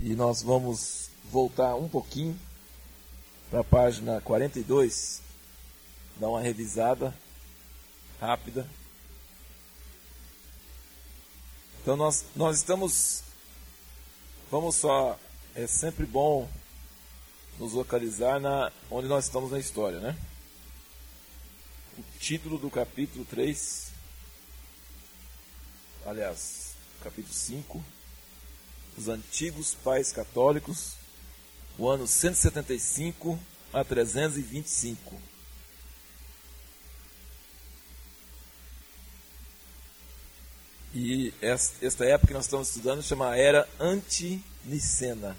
E nós vamos voltar um pouquinho para a página 42, dar uma revisada rápida. Então nós, nós estamos. Vamos só. É sempre bom nos localizar na, onde nós estamos na história, né? O título do capítulo 3, aliás, capítulo 5, os antigos pais católicos, o ano 175 a 325. E esta época que nós estamos estudando chama Era Antinicena.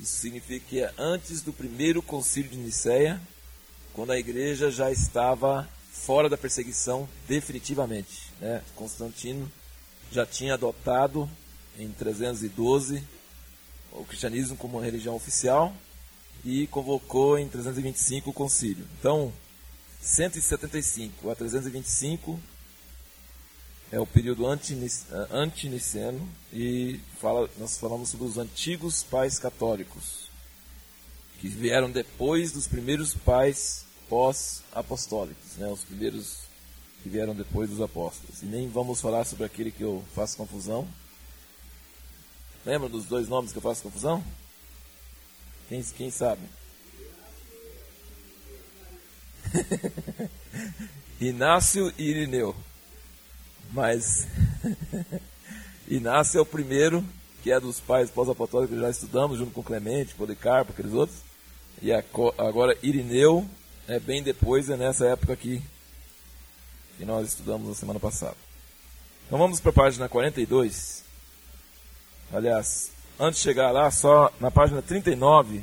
Isso significa que é antes do primeiro concílio de Nicéia, quando a igreja já estava fora da perseguição definitivamente. Né? Constantino já tinha adotado em 312 o cristianismo como religião oficial e convocou em 325 o concílio. Então, 175 a 325 é o período antiniceno e fala, nós falamos sobre os antigos pais católicos, que vieram depois dos primeiros pais pós-apostólicos, né, os primeiros que vieram depois dos apóstolos. E nem vamos falar sobre aquele que eu faço confusão. Lembra dos dois nomes que eu faço confusão? Quem, quem sabe? Inácio e Irineu. Mas Inácio é o primeiro, que é dos pais pós-apostólicos que já estudamos, junto com Clemente, Policarpo, aqueles outros. E agora Irineu é bem depois, é nessa época aqui que nós estudamos na semana passada. Então vamos para a página 42. Aliás, antes de chegar lá, só na página 39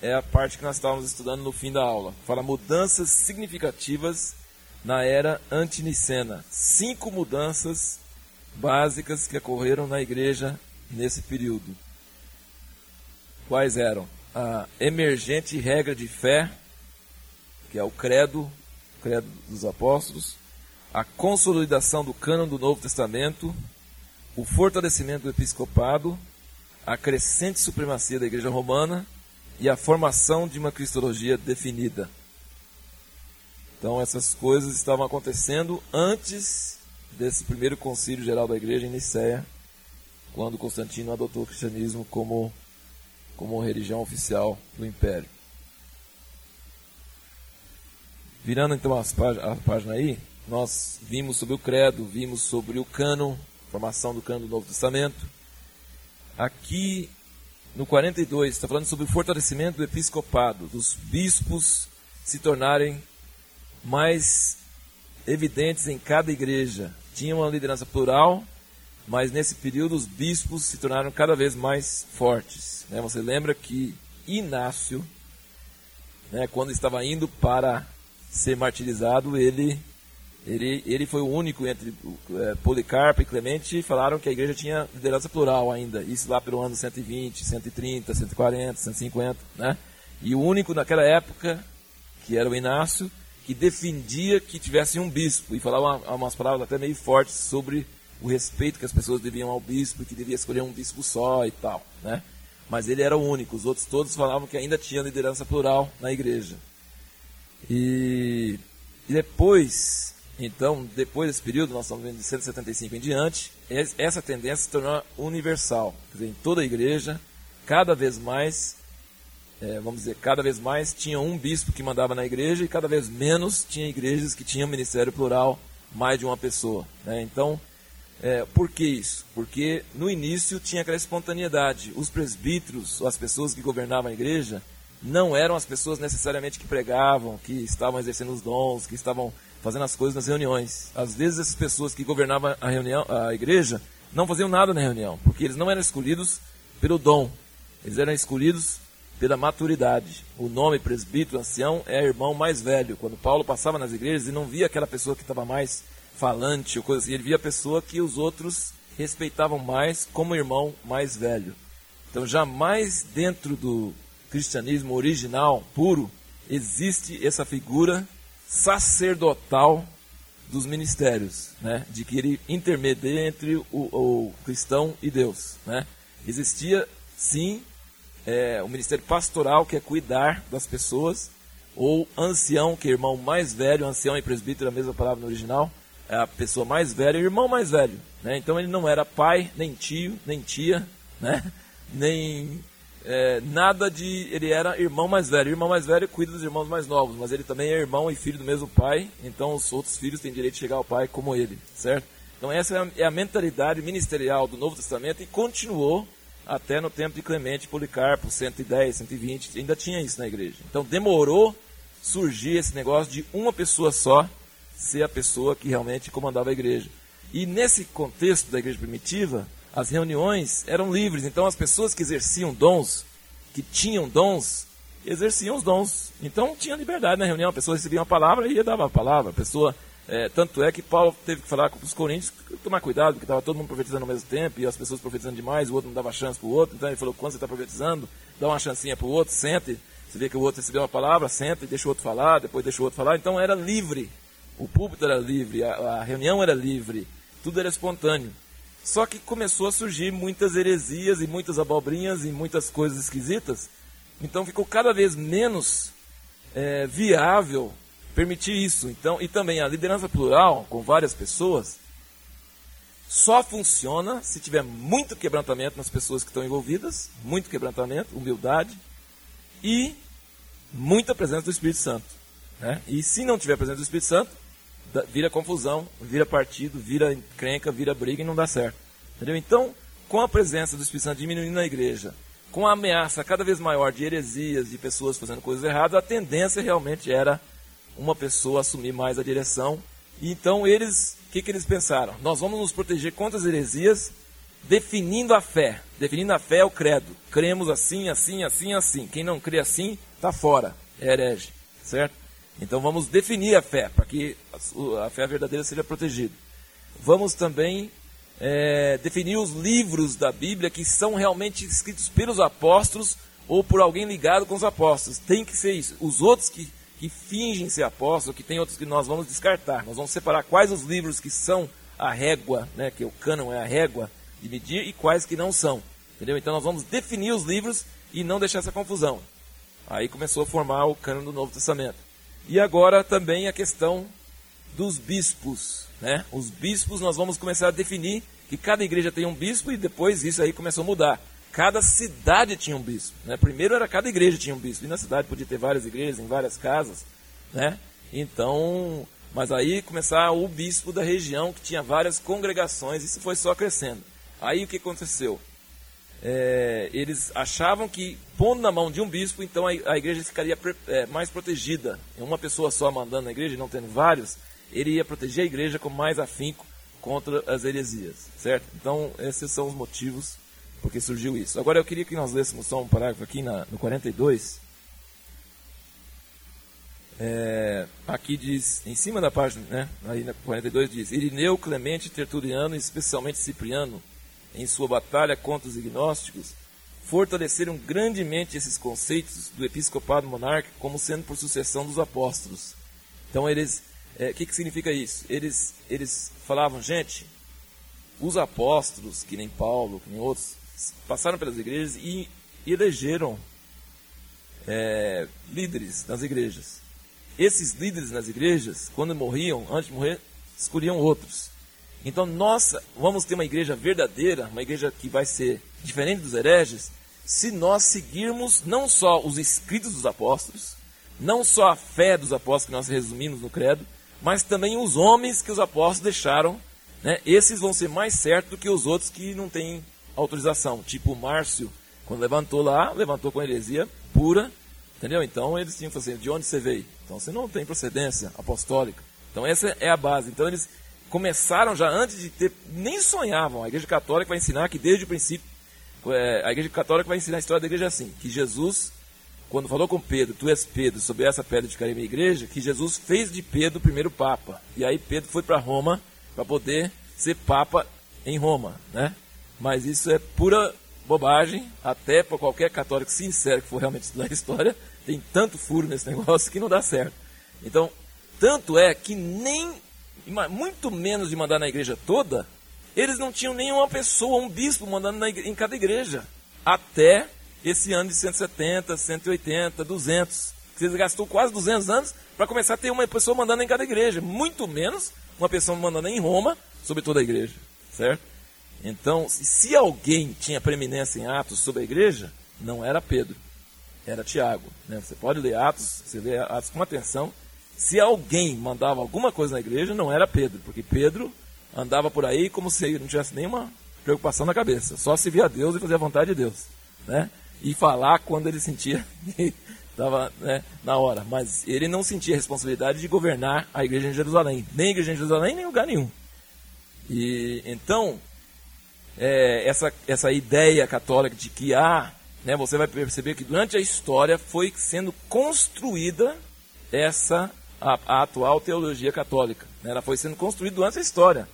é a parte que nós estávamos estudando no fim da aula. Fala mudanças significativas na era antinicena. Cinco mudanças básicas que ocorreram na igreja nesse período. Quais eram? A emergente regra de fé, que é o credo, credo dos apóstolos, a consolidação do cânon do Novo Testamento, o fortalecimento do episcopado, a crescente supremacia da Igreja Romana e a formação de uma cristologia definida. Então essas coisas estavam acontecendo antes desse primeiro concílio geral da igreja em Nicéia, quando Constantino adotou o cristianismo como, como religião oficial do império. Virando então as a página aí, nós vimos sobre o credo, vimos sobre o cânon, formação do cânon do Novo Testamento. Aqui no 42 está falando sobre o fortalecimento do episcopado, dos bispos se tornarem mais evidentes em cada igreja. Tinha uma liderança plural, mas nesse período os bispos se tornaram cada vez mais fortes. Né? Você lembra que Inácio, né, quando estava indo para ser martirizado, ele, ele, ele foi o único entre é, Policarpo e Clemente falaram que a igreja tinha liderança plural ainda. Isso lá pelo ano 120, 130, 140, 150. Né? E o único naquela época, que era o Inácio, que defendia que tivesse um bispo e falava umas palavras até meio fortes sobre o respeito que as pessoas deviam ao bispo, que devia escolher um bispo só e tal, né? Mas ele era o único, os outros todos falavam que ainda tinha liderança plural na igreja. E, e depois, então, depois desse período, nós estamos vendo de 175 em diante, essa tendência se tornou universal. Quer dizer, em toda a igreja, cada vez mais é, vamos dizer, cada vez mais tinha um bispo que mandava na igreja e cada vez menos tinha igrejas que tinham ministério plural, mais de uma pessoa. Né? Então, é, por que isso? Porque no início tinha aquela espontaneidade. Os presbíteros, as pessoas que governavam a igreja, não eram as pessoas necessariamente que pregavam, que estavam exercendo os dons, que estavam fazendo as coisas nas reuniões. Às vezes essas pessoas que governavam a reunião, a igreja, não faziam nada na reunião, porque eles não eram escolhidos pelo dom. Eles eram escolhidos pela maturidade. O nome presbítero, ancião, é irmão mais velho. Quando Paulo passava nas igrejas e não via aquela pessoa que estava mais falante ou coisa assim, ele via a pessoa que os outros respeitavam mais como irmão mais velho. Então, jamais dentro do cristianismo original, puro, existe essa figura sacerdotal dos ministérios, né? de que ele intermedia entre o, o cristão e Deus. Né? Existia, sim, é, o ministério pastoral, que é cuidar das pessoas, ou ancião, que é irmão mais velho, ancião e presbítero, a mesma palavra no original, é a pessoa mais velha, irmão mais velho. Né? Então ele não era pai, nem tio, nem tia, né? nem é, nada de. Ele era irmão mais velho. O irmão mais velho cuida dos irmãos mais novos, mas ele também é irmão e filho do mesmo pai, então os outros filhos têm direito de chegar ao pai como ele, certo? Então essa é a, é a mentalidade ministerial do Novo Testamento e continuou até no tempo de Clemente Policarpo, 110, 120, ainda tinha isso na igreja. Então demorou surgir esse negócio de uma pessoa só ser a pessoa que realmente comandava a igreja. E nesse contexto da igreja primitiva, as reuniões eram livres, então as pessoas que exerciam dons, que tinham dons, exerciam os dons. Então tinha liberdade na reunião, a pessoa recebia uma palavra e dar a palavra. A pessoa, é, tanto é que Paulo teve que falar com os coríntios, tomar cuidado, porque estava todo mundo profetizando ao mesmo tempo, e as pessoas profetizando demais, o outro não dava chance para o outro, então ele falou, quando você está profetizando, dá uma chancinha para o outro, sente, você vê que o outro recebeu uma palavra, senta e deixa o outro falar, depois deixa o outro falar, então era livre, o púlpito era livre, a, a reunião era livre, tudo era espontâneo. Só que começou a surgir muitas heresias e muitas abobrinhas e muitas coisas esquisitas. Então ficou cada vez menos é, viável permitir isso. Então, e também a liderança plural, com várias pessoas, só funciona se tiver muito quebrantamento nas pessoas que estão envolvidas, muito quebrantamento, humildade e muita presença do Espírito Santo. Né? E se não tiver presença do Espírito Santo, vira confusão, vira partido, vira encrenca, vira briga e não dá certo. Entendeu? Então, com a presença do Espírito Santo diminuindo na igreja, com a ameaça cada vez maior de heresias, de pessoas fazendo coisas erradas, a tendência realmente era uma pessoa assumir mais a direção. E então eles, o que, que eles pensaram? Nós vamos nos proteger contra as heresias, definindo a fé. Definindo a fé é o credo. Cremos assim, assim, assim, assim. Quem não crê assim, está fora. É herege. Certo? Então vamos definir a fé, para que a fé verdadeira seja protegida. Vamos também é, definir os livros da Bíblia que são realmente escritos pelos apóstolos ou por alguém ligado com os apóstolos. Tem que ser isso. Os outros que, que fingem ser apóstolos, que tem outros que nós vamos descartar. Nós vamos separar quais os livros que são a régua, né, que o cânon é a régua de medir, e quais que não são. Entendeu? Então nós vamos definir os livros e não deixar essa confusão. Aí começou a formar o cânon do Novo Testamento. E agora também a questão dos bispos. Né? Os bispos nós vamos começar a definir que cada igreja tem um bispo e depois isso aí começou a mudar. Cada cidade tinha um bispo. Né? Primeiro era cada igreja tinha um bispo. E na cidade podia ter várias igrejas em várias casas. Né? Então, mas aí começar o bispo da região que tinha várias congregações. Isso foi só crescendo. Aí o que aconteceu? É, eles achavam que, pondo na mão de um bispo, então a, a igreja ficaria é, mais protegida. Uma pessoa só mandando na igreja, não tendo vários, ele ia proteger a igreja com mais afinco contra as heresias, certo? Então, esses são os motivos porque surgiu isso. Agora, eu queria que nós lêssemos só um parágrafo aqui na, no 42. É, aqui diz, em cima da página, né, aí na 42 diz, Irineu, Clemente, Tertuliano, especialmente Cipriano, em sua batalha contra os ignósticos, fortaleceram grandemente esses conceitos do episcopado monárquico como sendo por sucessão dos apóstolos. Então eles, o é, que, que significa isso? Eles, eles falavam, gente, os apóstolos, que nem Paulo, que nem outros, passaram pelas igrejas e elegeram é, líderes nas igrejas. Esses líderes nas igrejas, quando morriam, antes de morrer, escolhiam outros. Então nós vamos ter uma igreja verdadeira, uma igreja que vai ser diferente dos hereges, se nós seguirmos não só os escritos dos apóstolos, não só a fé dos apóstolos que nós resumimos no credo, mas também os homens que os apóstolos deixaram. Né? Esses vão ser mais certos do que os outros que não têm autorização. Tipo Márcio, quando levantou lá, levantou com heresia pura, entendeu? Então eles tinham que fazer, de onde você veio? Então você não tem procedência apostólica. Então essa é a base. Então eles começaram já antes de ter, nem sonhavam. A Igreja Católica vai ensinar que desde o princípio, é, a Igreja Católica vai ensinar a história da igreja assim, que Jesus, quando falou com Pedro, tu és Pedro, sobre essa pedra de minha igreja, que Jesus fez de Pedro o primeiro Papa. E aí Pedro foi para Roma para poder ser Papa em Roma, né? Mas isso é pura bobagem, até para qualquer católico sincero que for realmente estudar a história, tem tanto furo nesse negócio que não dá certo. Então, tanto é que nem muito menos de mandar na igreja toda, Eles não tinham nenhuma pessoa, um bispo mandando em cada igreja. Até esse ano de 170, 180, 200. Vocês gastou quase 200 anos para começar a ter uma pessoa mandando em cada igreja. Muito menos uma pessoa mandando em Roma sobre toda a igreja. Certo? Então, se alguém tinha preeminência em Atos sobre a igreja, não era Pedro, era Tiago. Né? Você pode ler Atos, você lê Atos com atenção. Se alguém mandava alguma coisa na igreja, não era Pedro, porque Pedro andava por aí como se não tivesse nenhuma preocupação na cabeça, só se via Deus e fazia a vontade de Deus. Né? E falar quando ele sentia estava né, na hora. Mas ele não sentia a responsabilidade de governar a igreja em Jerusalém, nem a igreja em Jerusalém, nem lugar nenhum. E então, é, essa, essa ideia católica de que há, ah, né, você vai perceber que durante a história foi sendo construída essa a, a atual teologia católica. Né, ela foi sendo construída durante a história.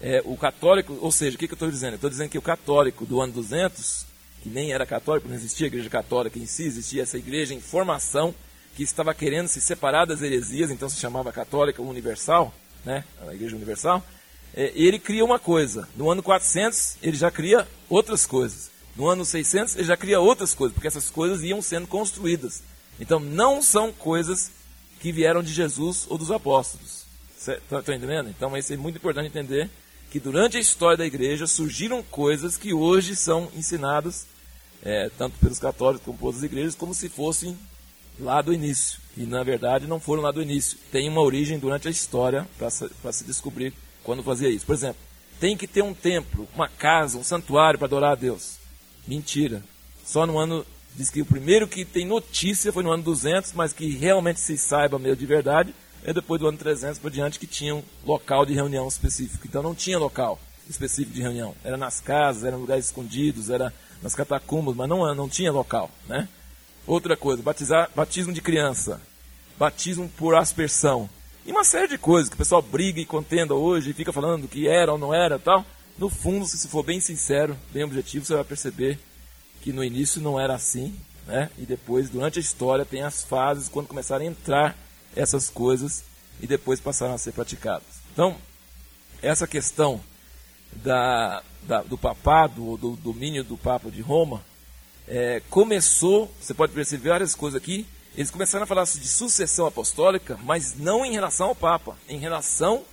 É, o católico, ou seja, o que, que eu estou dizendo? Eu estou dizendo que o católico do ano 200, que nem era católico, não existia a igreja católica em si, existia essa igreja em formação que estava querendo se separar das heresias, então se chamava católica universal, né, a igreja universal é, ele cria uma coisa. No ano 400, ele já cria outras coisas. No ano 600, ele já cria outras coisas, porque essas coisas iam sendo construídas. Então, não são coisas que vieram de Jesus ou dos apóstolos. Estão tá, entendendo? Então, isso é muito importante entender que durante a história da igreja surgiram coisas que hoje são ensinadas, é, tanto pelos católicos como pelas igrejas, como se fossem lá do início. E, na verdade, não foram lá do início. Tem uma origem durante a história para se descobrir quando fazia isso. Por exemplo, tem que ter um templo, uma casa, um santuário para adorar a Deus. Mentira. Só no ano, diz que o primeiro que tem notícia foi no ano 200, mas que realmente se saiba meio de verdade, é depois do ano 300 por diante que tinha um local de reunião específico. Então não tinha local específico de reunião. Era nas casas, era em lugares escondidos, era nas catacumbas, mas não, não tinha local, né? Outra coisa, batizar, batismo de criança, batismo por aspersão. E uma série de coisas que o pessoal briga e contenda hoje e fica falando que era ou não era tal. No fundo, se for bem sincero, bem objetivo, você vai perceber que no início não era assim, né? E depois, durante a história, tem as fases quando começaram a entrar essas coisas e depois passaram a ser praticadas. Então, essa questão da, da do papado, do domínio do Papa de Roma, é, começou, você pode perceber várias coisas aqui, eles começaram a falar de sucessão apostólica, mas não em relação ao Papa, em relação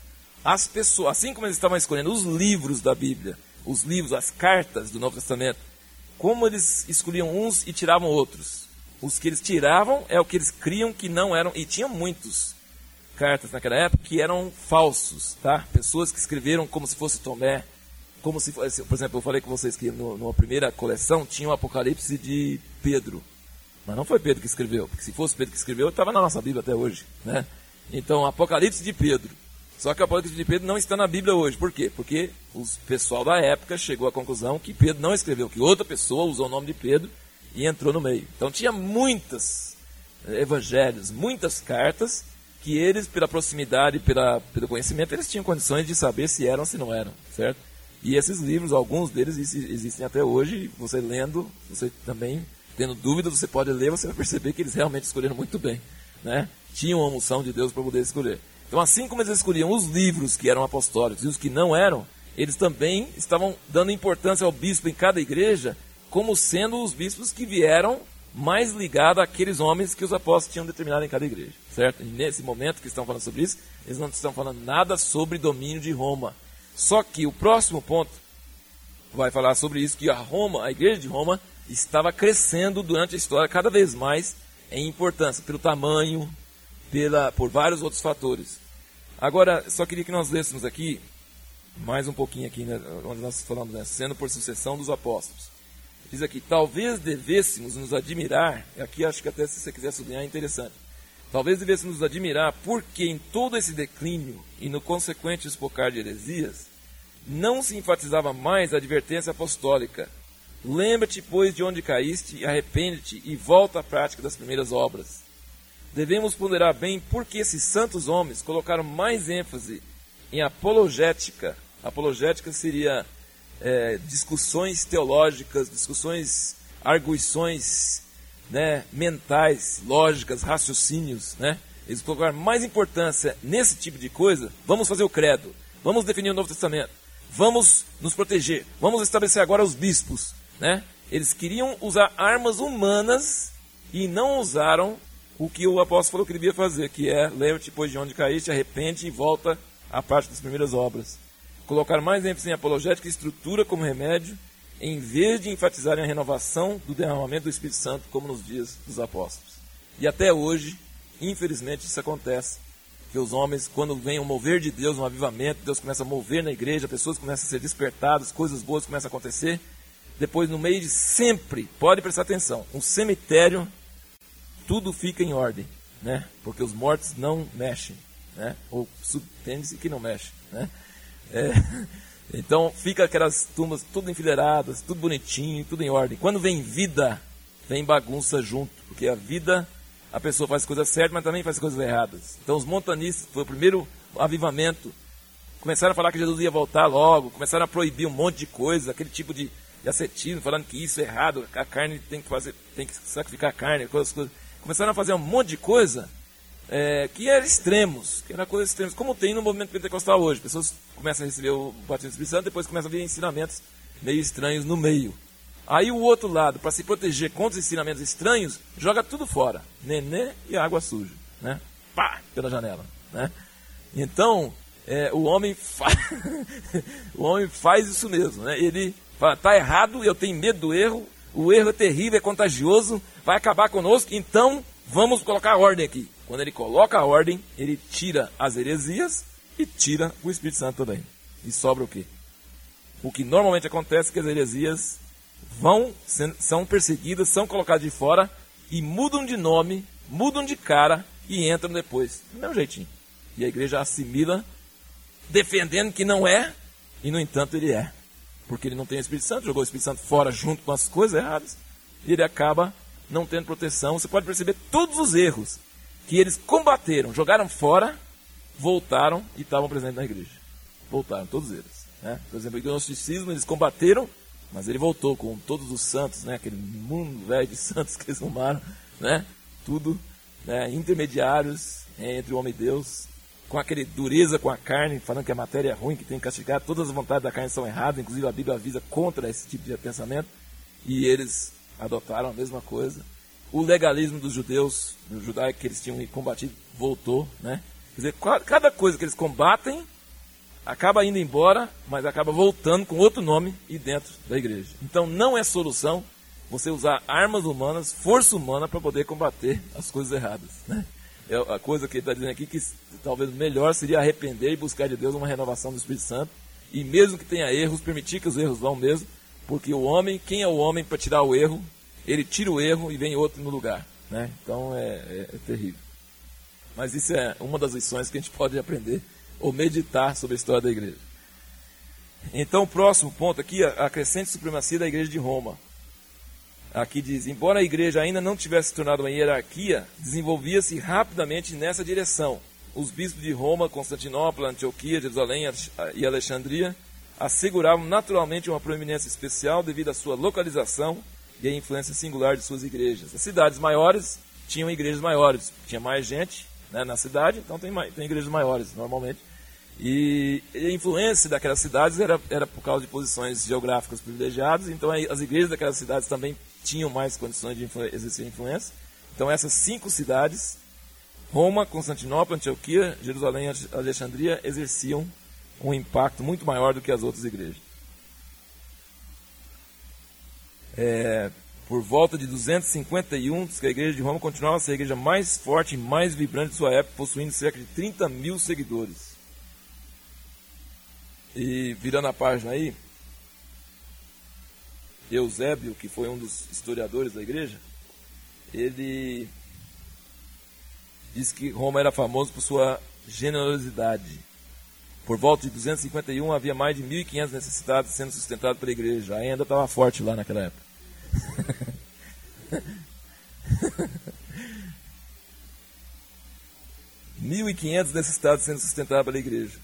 às pessoas. Assim como eles estavam escolhendo os livros da Bíblia, os livros, as cartas do Novo Testamento, como eles escolhiam uns e tiravam outros. Os que eles tiravam é o que eles criam que não eram, e tinha muitos cartas naquela época que eram falsos, tá? Pessoas que escreveram como se fosse Tomé, como se fosse, por exemplo, eu falei com vocês que no, numa primeira coleção tinha o Apocalipse de Pedro. Mas não foi Pedro que escreveu, porque se fosse Pedro que escreveu, estava na nossa Bíblia até hoje. Né? Então, Apocalipse de Pedro. Só que o Apocalipse de Pedro não está na Bíblia hoje. Por quê? Porque o pessoal da época chegou à conclusão que Pedro não escreveu, que outra pessoa usou o nome de Pedro e entrou no meio. Então tinha muitas eh, evangelhos, muitas cartas que eles, pela proximidade, pela, pelo conhecimento, eles tinham condições de saber se eram ou se não eram, certo? E esses livros, alguns deles existem até hoje, você lendo, você também tendo dúvida, você pode ler, você vai perceber que eles realmente escolheram muito bem. Né? Tinham a unção de Deus para poder escolher. Então, assim como eles escolhiam os livros que eram apostólicos e os que não eram, eles também estavam dando importância ao bispo em cada igreja, como sendo os bispos que vieram mais ligados àqueles homens que os apóstolos tinham determinado em cada igreja. Certo? E nesse momento que estão falando sobre isso, eles não estão falando nada sobre domínio de Roma. Só que o próximo ponto vai falar sobre isso, que a Roma, a igreja de Roma, estava crescendo durante a história cada vez mais em importância, pelo tamanho, pela, por vários outros fatores. Agora, só queria que nós lêssemos aqui, mais um pouquinho aqui, né, onde nós falamos, né, sendo por sucessão dos apóstolos. Diz aqui, talvez devêssemos nos admirar, aqui acho que até se você quiser sublinhar é interessante, talvez devêssemos nos admirar porque em todo esse declínio e no consequente espocar de heresias, não se enfatizava mais a advertência apostólica, Lembra-te, pois, de onde caíste, arrepende-te e volta à prática das primeiras obras. Devemos ponderar bem por que esses santos homens colocaram mais ênfase em apologética. Apologética seria é, discussões teológicas, discussões, arguições né, mentais, lógicas, raciocínios. Né? Eles colocaram mais importância nesse tipo de coisa. Vamos fazer o credo, vamos definir o Novo Testamento, vamos nos proteger, vamos estabelecer agora os bispos, né? Eles queriam usar armas humanas e não usaram o que o apóstolo falou que devia fazer, que é leva-te depois de onde caíste, arrepende e volta à parte das primeiras obras. Colocar mais ênfase em apologética e estrutura como remédio, em vez de enfatizarem a renovação do derramamento do Espírito Santo, como nos dias dos apóstolos. E até hoje, infelizmente, isso acontece. Que os homens, quando vem um mover de Deus, um avivamento, Deus começa a mover na igreja, pessoas começam a ser despertadas, coisas boas começam a acontecer. Depois, no meio de sempre, pode prestar atenção, um cemitério, tudo fica em ordem, né? Porque os mortos não mexem, né? Ou subtende-se que não mexe, né? É, então, fica aquelas tumbas tudo enfileiradas, tudo bonitinho, tudo em ordem. Quando vem vida, vem bagunça junto, porque a vida a pessoa faz coisas certas, mas também faz coisas erradas. Então os montanistas, foi o primeiro avivamento, começaram a falar que Jesus ia voltar logo, começaram a proibir um monte de coisa, aquele tipo de, de ascetismo, falando que isso é errado, a carne tem que fazer, tem que sacrificar a carne, coisas, coisas. Começaram a fazer um monte de coisa é, que era extremos, que era coisas extremas, como tem no movimento pentecostal hoje. Pessoas começam a receber o batismo do Espírito Santo, depois começam a vir ensinamentos meio estranhos no meio. Aí o outro lado, para se proteger contra os ensinamentos estranhos, joga tudo fora. Nenê e água suja. Né? Pá! Pela janela. Né? Então, é, o, homem fa... o homem faz isso mesmo. Né? Ele fala, tá errado, eu tenho medo do erro, o erro é terrível, é contagioso, vai acabar conosco, então vamos colocar ordem aqui. Quando ele coloca a ordem, ele tira as heresias e tira o Espírito Santo também. E sobra o quê? O que normalmente acontece é que as heresias vão, são perseguidas, são colocadas de fora e mudam de nome, mudam de cara e entram depois. Do mesmo jeitinho. E a igreja assimila, defendendo que não é, e no entanto ele é. Porque ele não tem o Espírito Santo, jogou o Espírito Santo fora junto com as coisas erradas, e ele acaba não tendo proteção. Você pode perceber todos os erros que eles combateram, jogaram fora, voltaram e estavam presentes na igreja. Voltaram, todos eles. Né? Por exemplo, o gnosticismo eles combateram mas ele voltou com todos os santos, né? Aquele mundo velho de santos que eles formaram, né? Tudo né? intermediários entre o homem e Deus, com aquele dureza com a carne, falando que a matéria é ruim, que tem que castigar, todas as vontades da carne são erradas, inclusive a Bíblia avisa contra esse tipo de pensamento, e eles adotaram a mesma coisa. O legalismo dos judeus, do judaico que eles tinham combatido, voltou, né? Quer dizer, cada coisa que eles combatem, acaba indo embora, mas acaba voltando com outro nome e dentro da igreja. Então não é solução você usar armas humanas, força humana para poder combater as coisas erradas. Né? É a coisa que ele está dizendo aqui que talvez melhor seria arrepender e buscar de Deus uma renovação do Espírito Santo. E mesmo que tenha erros, permitir que os erros vão mesmo, porque o homem, quem é o homem para tirar o erro? Ele tira o erro e vem outro no lugar. Né? Então é, é, é terrível. Mas isso é uma das lições que a gente pode aprender ou meditar sobre a história da igreja. Então, o próximo ponto aqui, a crescente supremacia da igreja de Roma. Aqui diz: embora a igreja ainda não tivesse se tornado uma hierarquia, desenvolvia-se rapidamente nessa direção. Os bispos de Roma, Constantinopla, Antioquia, Jerusalém e Alexandria asseguravam naturalmente uma proeminência especial devido à sua localização e à influência singular de suas igrejas. As cidades maiores tinham igrejas maiores, tinha mais gente né, na cidade, então tem, tem igrejas maiores normalmente. E a influência daquelas cidades era, era por causa de posições geográficas privilegiadas, então as igrejas daquelas cidades também tinham mais condições de influ exercer influência. Então essas cinco cidades, Roma, Constantinopla, Antioquia, Jerusalém e Alexandria, exerciam um impacto muito maior do que as outras igrejas. É, por volta de 251, diz que a igreja de Roma continuava a ser a igreja mais forte e mais vibrante de sua época, possuindo cerca de 30 mil seguidores. E virando a página aí, Eusébio, que foi um dos historiadores da igreja, ele diz que Roma era famoso por sua generosidade. Por volta de 251 havia mais de 1.500 necessitados sendo sustentados pela igreja. Ainda estava forte lá naquela época. 1.500 necessitados sendo sustentados pela igreja.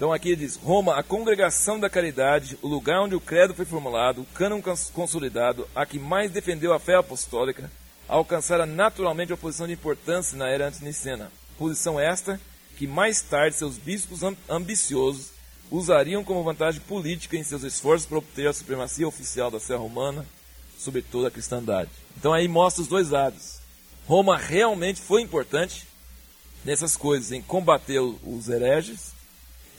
Então aqui diz: Roma, a congregação da caridade, o lugar onde o credo foi formulado, o cânon consolidado, a que mais defendeu a fé apostólica, alcançara naturalmente a posição de importância na era antinicena. Posição esta que mais tarde seus bispos ambiciosos usariam como vantagem política em seus esforços para obter a supremacia oficial da Serra Romana sobre toda a cristandade. Então aí mostra os dois lados. Roma realmente foi importante nessas coisas, em combater os hereges,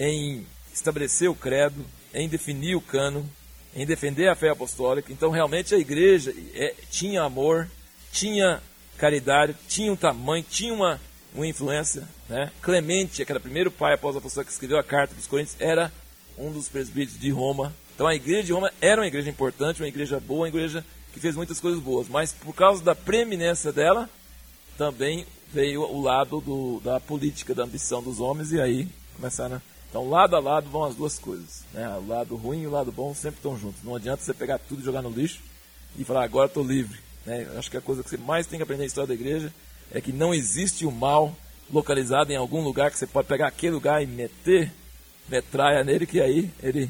em estabelecer o credo, em definir o cano, em defender a fé apostólica. Então realmente a igreja é, tinha amor, tinha caridade, tinha um tamanho, tinha uma, uma influência. Né? Clemente, o primeiro pai após a apostólica que escreveu a carta para os Coríntios, era um dos presbíteros de Roma. Então a igreja de Roma era uma igreja importante, uma igreja boa, uma igreja que fez muitas coisas boas. Mas por causa da preeminência dela, também veio o lado do, da política, da ambição dos homens, e aí começaram. Então, lado a lado vão as duas coisas. Né? O lado ruim e o lado bom sempre estão juntos. Não adianta você pegar tudo e jogar no lixo e falar, agora estou livre. Né? Acho que a coisa que você mais tem que aprender na história da igreja é que não existe o mal localizado em algum lugar que você pode pegar aquele lugar e meter metralha nele, que aí ele,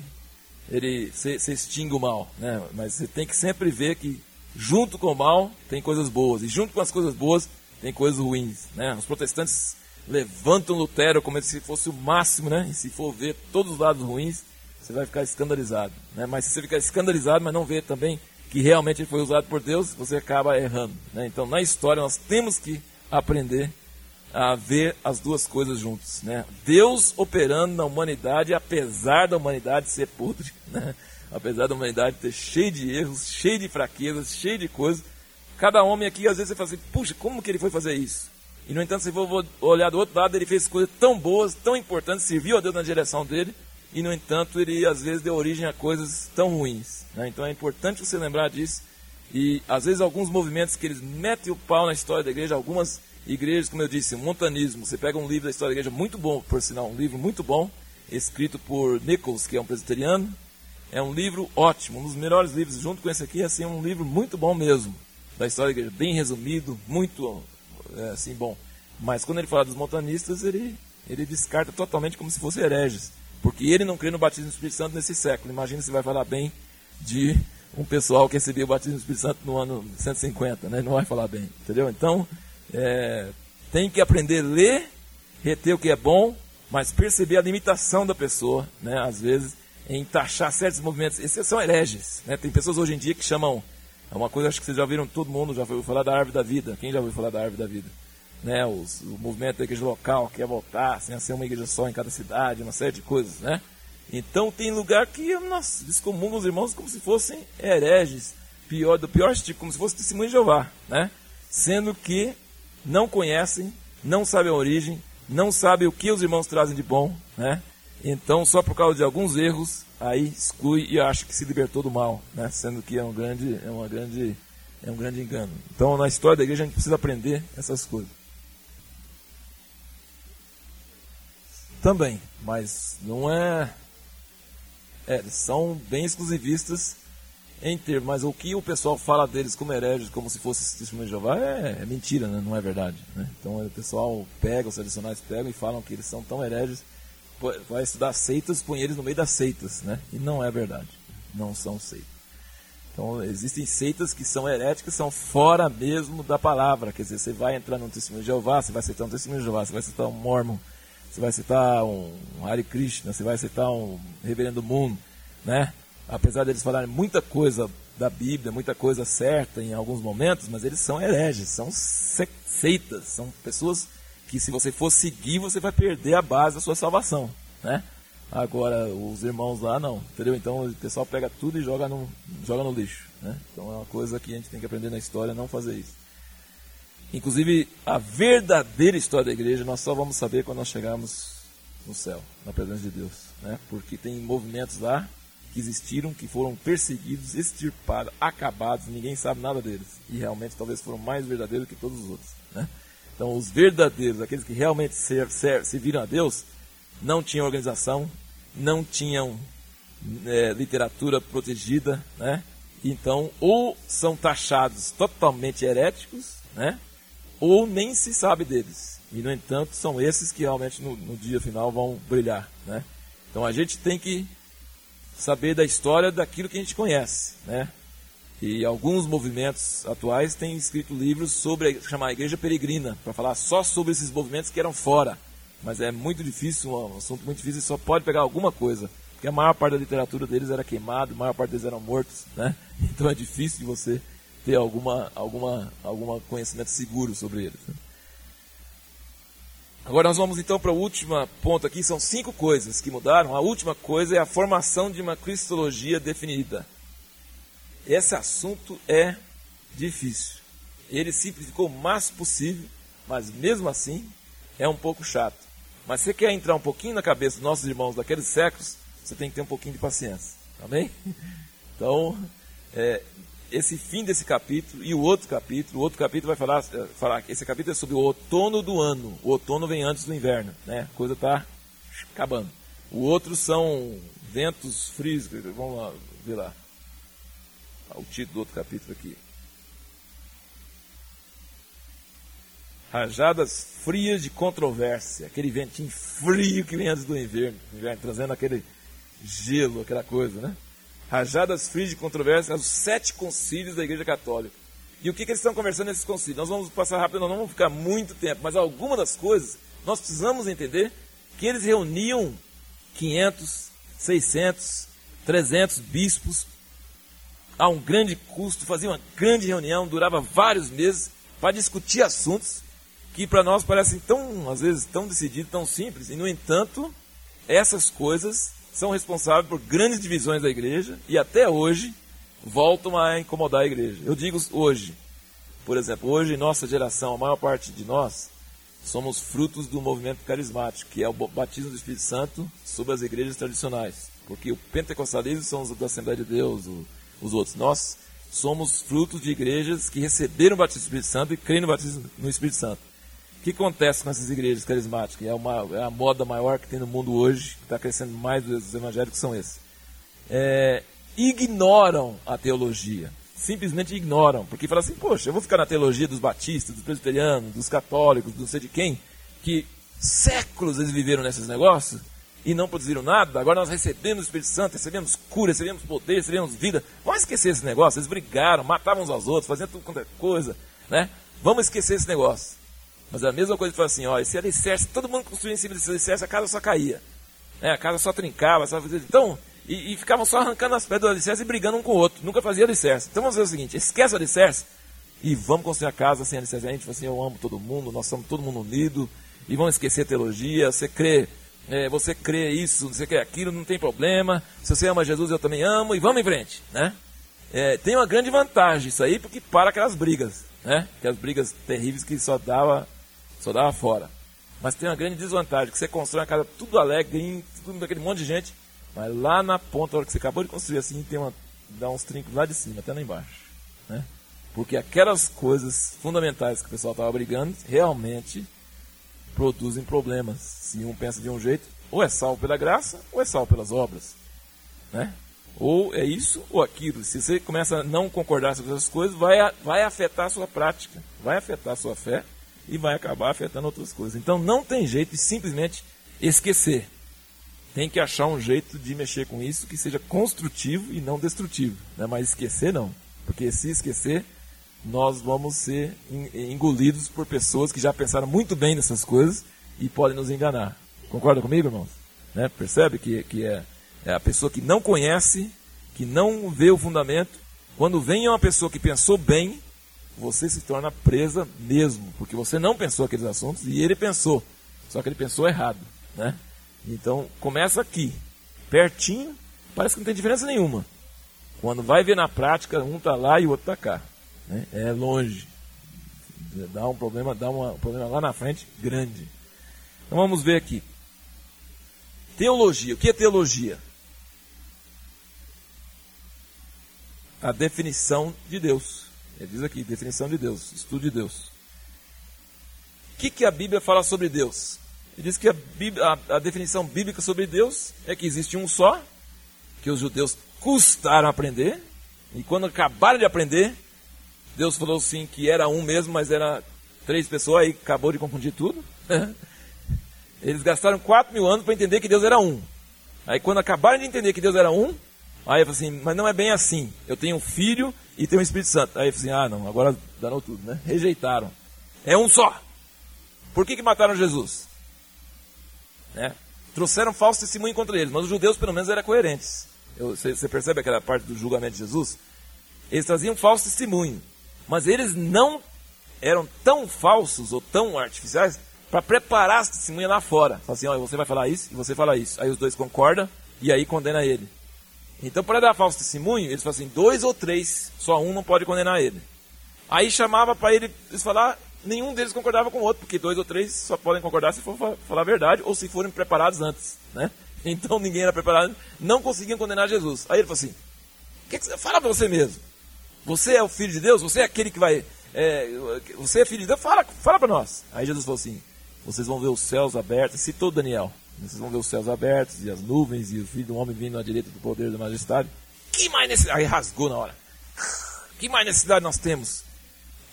ele se, se extingue o mal. Né? Mas você tem que sempre ver que junto com o mal tem coisas boas. E junto com as coisas boas tem coisas ruins. Né? Os protestantes levantam Lutero como se fosse o máximo, né? E se for ver todos os lados ruins, você vai ficar escandalizado. Né? Mas se você ficar escandalizado, mas não ver também que realmente ele foi usado por Deus, você acaba errando. Né? Então, na história, nós temos que aprender a ver as duas coisas juntas. Né? Deus operando na humanidade, apesar da humanidade ser podre, né? apesar da humanidade ter cheio de erros, cheio de fraquezas, cheio de coisas, Cada homem aqui, às vezes, você fala assim, puxa, como que ele foi fazer isso? E, no entanto, se for olhar do outro lado, ele fez coisas tão boas, tão importantes, serviu a Deus na direção dele, e, no entanto, ele, às vezes, deu origem a coisas tão ruins. Né? Então, é importante você lembrar disso. E, às vezes, alguns movimentos que eles metem o pau na história da igreja, algumas igrejas, como eu disse, montanismo. Você pega um livro da história da igreja muito bom, por sinal, um livro muito bom, escrito por Nichols, que é um presbiteriano. É um livro ótimo, um dos melhores livros, junto com esse aqui, assim, um livro muito bom mesmo da história da igreja, bem resumido, muito é, assim bom. Mas quando ele fala dos montanistas, ele, ele descarta totalmente como se fossem hereges. Porque ele não crê no batismo do Espírito Santo nesse século. Imagina se vai falar bem de um pessoal que recebeu o batismo do Espírito Santo no ano 150, né? Não vai falar bem, entendeu? Então, é, tem que aprender a ler, reter o que é bom, mas perceber a limitação da pessoa, né? Às vezes, em taxar certos movimentos. Esses são hereges, né? Tem pessoas hoje em dia que chamam é uma coisa, acho que vocês já viram, todo mundo já ouviu falar da árvore da vida. Quem já ouviu falar da árvore da vida? Né, os, o movimento da igreja local quer voltar, sem ser uma igreja só em cada cidade, uma série de coisas, né? Então tem lugar que nós descomungam os irmãos como se fossem hereges, pior, do pior tipo, como se fosse testemunho de Jeová, né? Sendo que não conhecem, não sabem a origem, não sabem o que os irmãos trazem de bom, né? Então, só por causa de alguns erros, aí exclui e acha que se libertou do mal, né? sendo que é um grande, é uma grande, é um grande engano. Então, na história da igreja, a gente precisa aprender essas coisas. Também, mas não é, é são bem exclusivistas em ter, mas o que o pessoal fala deles como hereges, como se fosse testemunho de Jeová, é, é, mentira, né? não é verdade. Né? Então o pessoal pega, os tradicionais pegam e falam que eles são tão hereges vai estudar seitas, põe eles no meio das seitas, né? E não é verdade. Não são seitas. Então, existem seitas que são heréticas, são fora mesmo da palavra. Quer dizer, você vai entrar no testemunho de Jeová, você vai citar um testemunho de Jeová, você vai citar um Mormon, você vai citar um Hare Krishna, você vai citar um Reverendo Moon, né? Apesar deles falarem muita coisa da Bíblia, muita coisa certa em alguns momentos, mas eles são hereges, são seitas, são pessoas que se você for seguir, você vai perder a base da sua salvação, né? Agora, os irmãos lá não, entendeu? Então o pessoal pega tudo e joga no, joga no lixo, né? Então é uma coisa que a gente tem que aprender na história, não fazer isso. Inclusive, a verdadeira história da igreja nós só vamos saber quando nós chegarmos no céu, na presença de Deus, né? Porque tem movimentos lá que existiram, que foram perseguidos, extirpados, acabados, ninguém sabe nada deles. E realmente talvez foram mais verdadeiros que todos os outros, né? Então, os verdadeiros, aqueles que realmente serviram a Deus, não tinham organização, não tinham é, literatura protegida, né? Então, ou são taxados totalmente heréticos, né? Ou nem se sabe deles. E, no entanto, são esses que realmente no, no dia final vão brilhar, né? Então, a gente tem que saber da história daquilo que a gente conhece, né? E alguns movimentos atuais têm escrito livros sobre chamar a igreja peregrina, para falar só sobre esses movimentos que eram fora, mas é muito difícil, um assunto muito difícil, só pode pegar alguma coisa. Porque a maior parte da literatura deles era queimada, a maior parte deles eram mortos, né? Então é difícil de você ter alguma, alguma, alguma conhecimento seguro sobre eles. Né? Agora nós vamos então para o último ponto aqui, são cinco coisas que mudaram. A última coisa é a formação de uma cristologia definida. Esse assunto é difícil. Ele simplificou o máximo possível, mas mesmo assim é um pouco chato. Mas você quer entrar um pouquinho na cabeça dos nossos irmãos daqueles séculos, você tem que ter um pouquinho de paciência. Amém? Então, é, esse fim desse capítulo e o outro capítulo, o outro capítulo vai falar, é, falar esse capítulo é sobre o outono do ano. O outono vem antes do inverno, né? A coisa está acabando. O outro são ventos frios. Vamos lá, ver lá. O título do outro capítulo aqui. Rajadas frias de controvérsia, aquele ventinho frio que vem antes do inverno, inverno trazendo aquele gelo, aquela coisa, né? Rajadas frias de controvérsia, os sete concílios da Igreja Católica. E o que, que eles estão conversando nesses concílios? Nós vamos passar rápido, não vamos ficar muito tempo, mas algumas das coisas nós precisamos entender que eles reuniam 500, 600, 300 bispos a um grande custo, faziam uma grande reunião, durava vários meses para discutir assuntos que para nós parecem tão, às vezes, tão decididos, tão simples, e no entanto, essas coisas são responsáveis por grandes divisões da igreja e até hoje voltam a incomodar a igreja. Eu digo hoje, por exemplo, hoje nossa geração, a maior parte de nós, somos frutos do movimento carismático, que é o batismo do Espírito Santo sobre as igrejas tradicionais. Porque o pentecostalismo são os da Assembleia de Deus, os outros. Nós somos frutos de igrejas que receberam o batismo do Espírito Santo e creem no batismo no Espírito Santo. O que acontece com essas igrejas carismáticas? É, uma, é a moda maior que tem no mundo hoje, que está crescendo mais dos evangélicos, são esses. É, ignoram a teologia. Simplesmente ignoram. Porque falam assim, poxa, eu vou ficar na teologia dos batistas, dos presbiterianos, dos católicos, não sei de quem, que séculos eles viveram nesses negócios e não produziram nada. Agora nós recebemos o Espírito Santo, recebemos cura, recebemos poder, recebemos vida. Vamos esquecer esse negócio. Eles brigaram, matavam uns aos outros, faziam tudo quanto é coisa. Né? Vamos esquecer esse negócio. Mas é a mesma coisa que fala assim, ó, esse alicerce, todo mundo construía em cima desse alicerce, a casa só caía. Né? A casa só trincava, só fazia... Então, e, e, ficavam só arrancando as pedras do alicerce e brigando um com o outro. Nunca fazia alicerce. Então vamos fazer o seguinte, esquece o alicerce e vamos construir a casa sem alicerce. A gente fala assim, eu amo todo mundo, nós somos todo mundo unido, e vamos esquecer a teologia, você crê, é, você crê isso, você crê aquilo, não tem problema. Se você ama Jesus, eu também amo, e vamos em frente, né? É, tem uma grande vantagem isso aí, porque para aquelas brigas, né? Aquelas brigas terríveis que só dava só dava fora. Mas tem uma grande desvantagem, que você constrói uma casa tudo alegre, tudo daquele monte de gente, mas lá na ponta, a hora que você acabou de construir assim, tem uma, dá uns trincos lá de cima, até lá embaixo. Né? Porque aquelas coisas fundamentais que o pessoal estava brigando, realmente produzem problemas. Se um pensa de um jeito, ou é salvo pela graça, ou é salvo pelas obras. Né? Ou é isso ou aquilo. Se você começa a não concordar sobre essas coisas, vai, vai afetar a sua prática, vai afetar a sua fé e vai acabar afetando outras coisas. Então não tem jeito de simplesmente esquecer. Tem que achar um jeito de mexer com isso que seja construtivo e não destrutivo. Né? Mas esquecer não. Porque se esquecer, nós vamos ser engolidos por pessoas que já pensaram muito bem nessas coisas e podem nos enganar. Concorda comigo, irmãos? Né? Percebe que, que é, é a pessoa que não conhece, que não vê o fundamento. Quando vem uma pessoa que pensou bem, você se torna presa mesmo, porque você não pensou aqueles assuntos e ele pensou, só que ele pensou errado, né? Então começa aqui, pertinho, parece que não tem diferença nenhuma. Quando vai ver na prática, um está lá e o outro está cá, né? É longe, dá um problema, dá um problema lá na frente grande. Então vamos ver aqui. Teologia. O que é teologia? A definição de Deus. Ele diz aqui, definição de Deus, estudo de Deus. O que, que a Bíblia fala sobre Deus? Ele diz que a, Bíblia, a, a definição bíblica sobre Deus é que existe um só, que os judeus custaram a aprender, e quando acabaram de aprender, Deus falou sim que era um mesmo, mas era três pessoas, aí acabou de confundir tudo. Eles gastaram quatro mil anos para entender que Deus era um. Aí quando acabaram de entender que Deus era um, aí eu falei assim, mas não é bem assim. Eu tenho um filho e tem o Espírito Santo. Aí eu falei assim, ah não, agora danou tudo, né? Rejeitaram. É um só. Por que, que mataram Jesus? Né? Trouxeram falso testemunho contra eles, mas os judeus pelo menos eram coerentes. Você percebe aquela parte do julgamento de Jesus? Eles traziam falso testemunho, mas eles não eram tão falsos ou tão artificiais para preparar as testemunhas lá fora. Fala assim, olha, você vai falar isso e você fala isso. Aí os dois concordam e aí condena ele. Então, para dar falso testemunho, eles falam assim, dois ou três, só um não pode condenar ele. Aí chamava para ele eles falar, nenhum deles concordava com o outro, porque dois ou três só podem concordar se for falar a verdade ou se forem preparados antes, né? Então ninguém era preparado, não conseguiam condenar Jesus. Aí ele falou assim: que que você, fala para você mesmo. Você é o filho de Deus? Você é aquele que vai. É, você é filho de Deus? Fala, fala para nós. Aí Jesus falou assim: vocês vão ver os céus abertos. Citou Daniel. Vocês vão ver os céus abertos e as nuvens e o filho do homem vindo à direita do poder da majestade. Que mais necessidade? Aí rasgou na hora. Que mais necessidade nós temos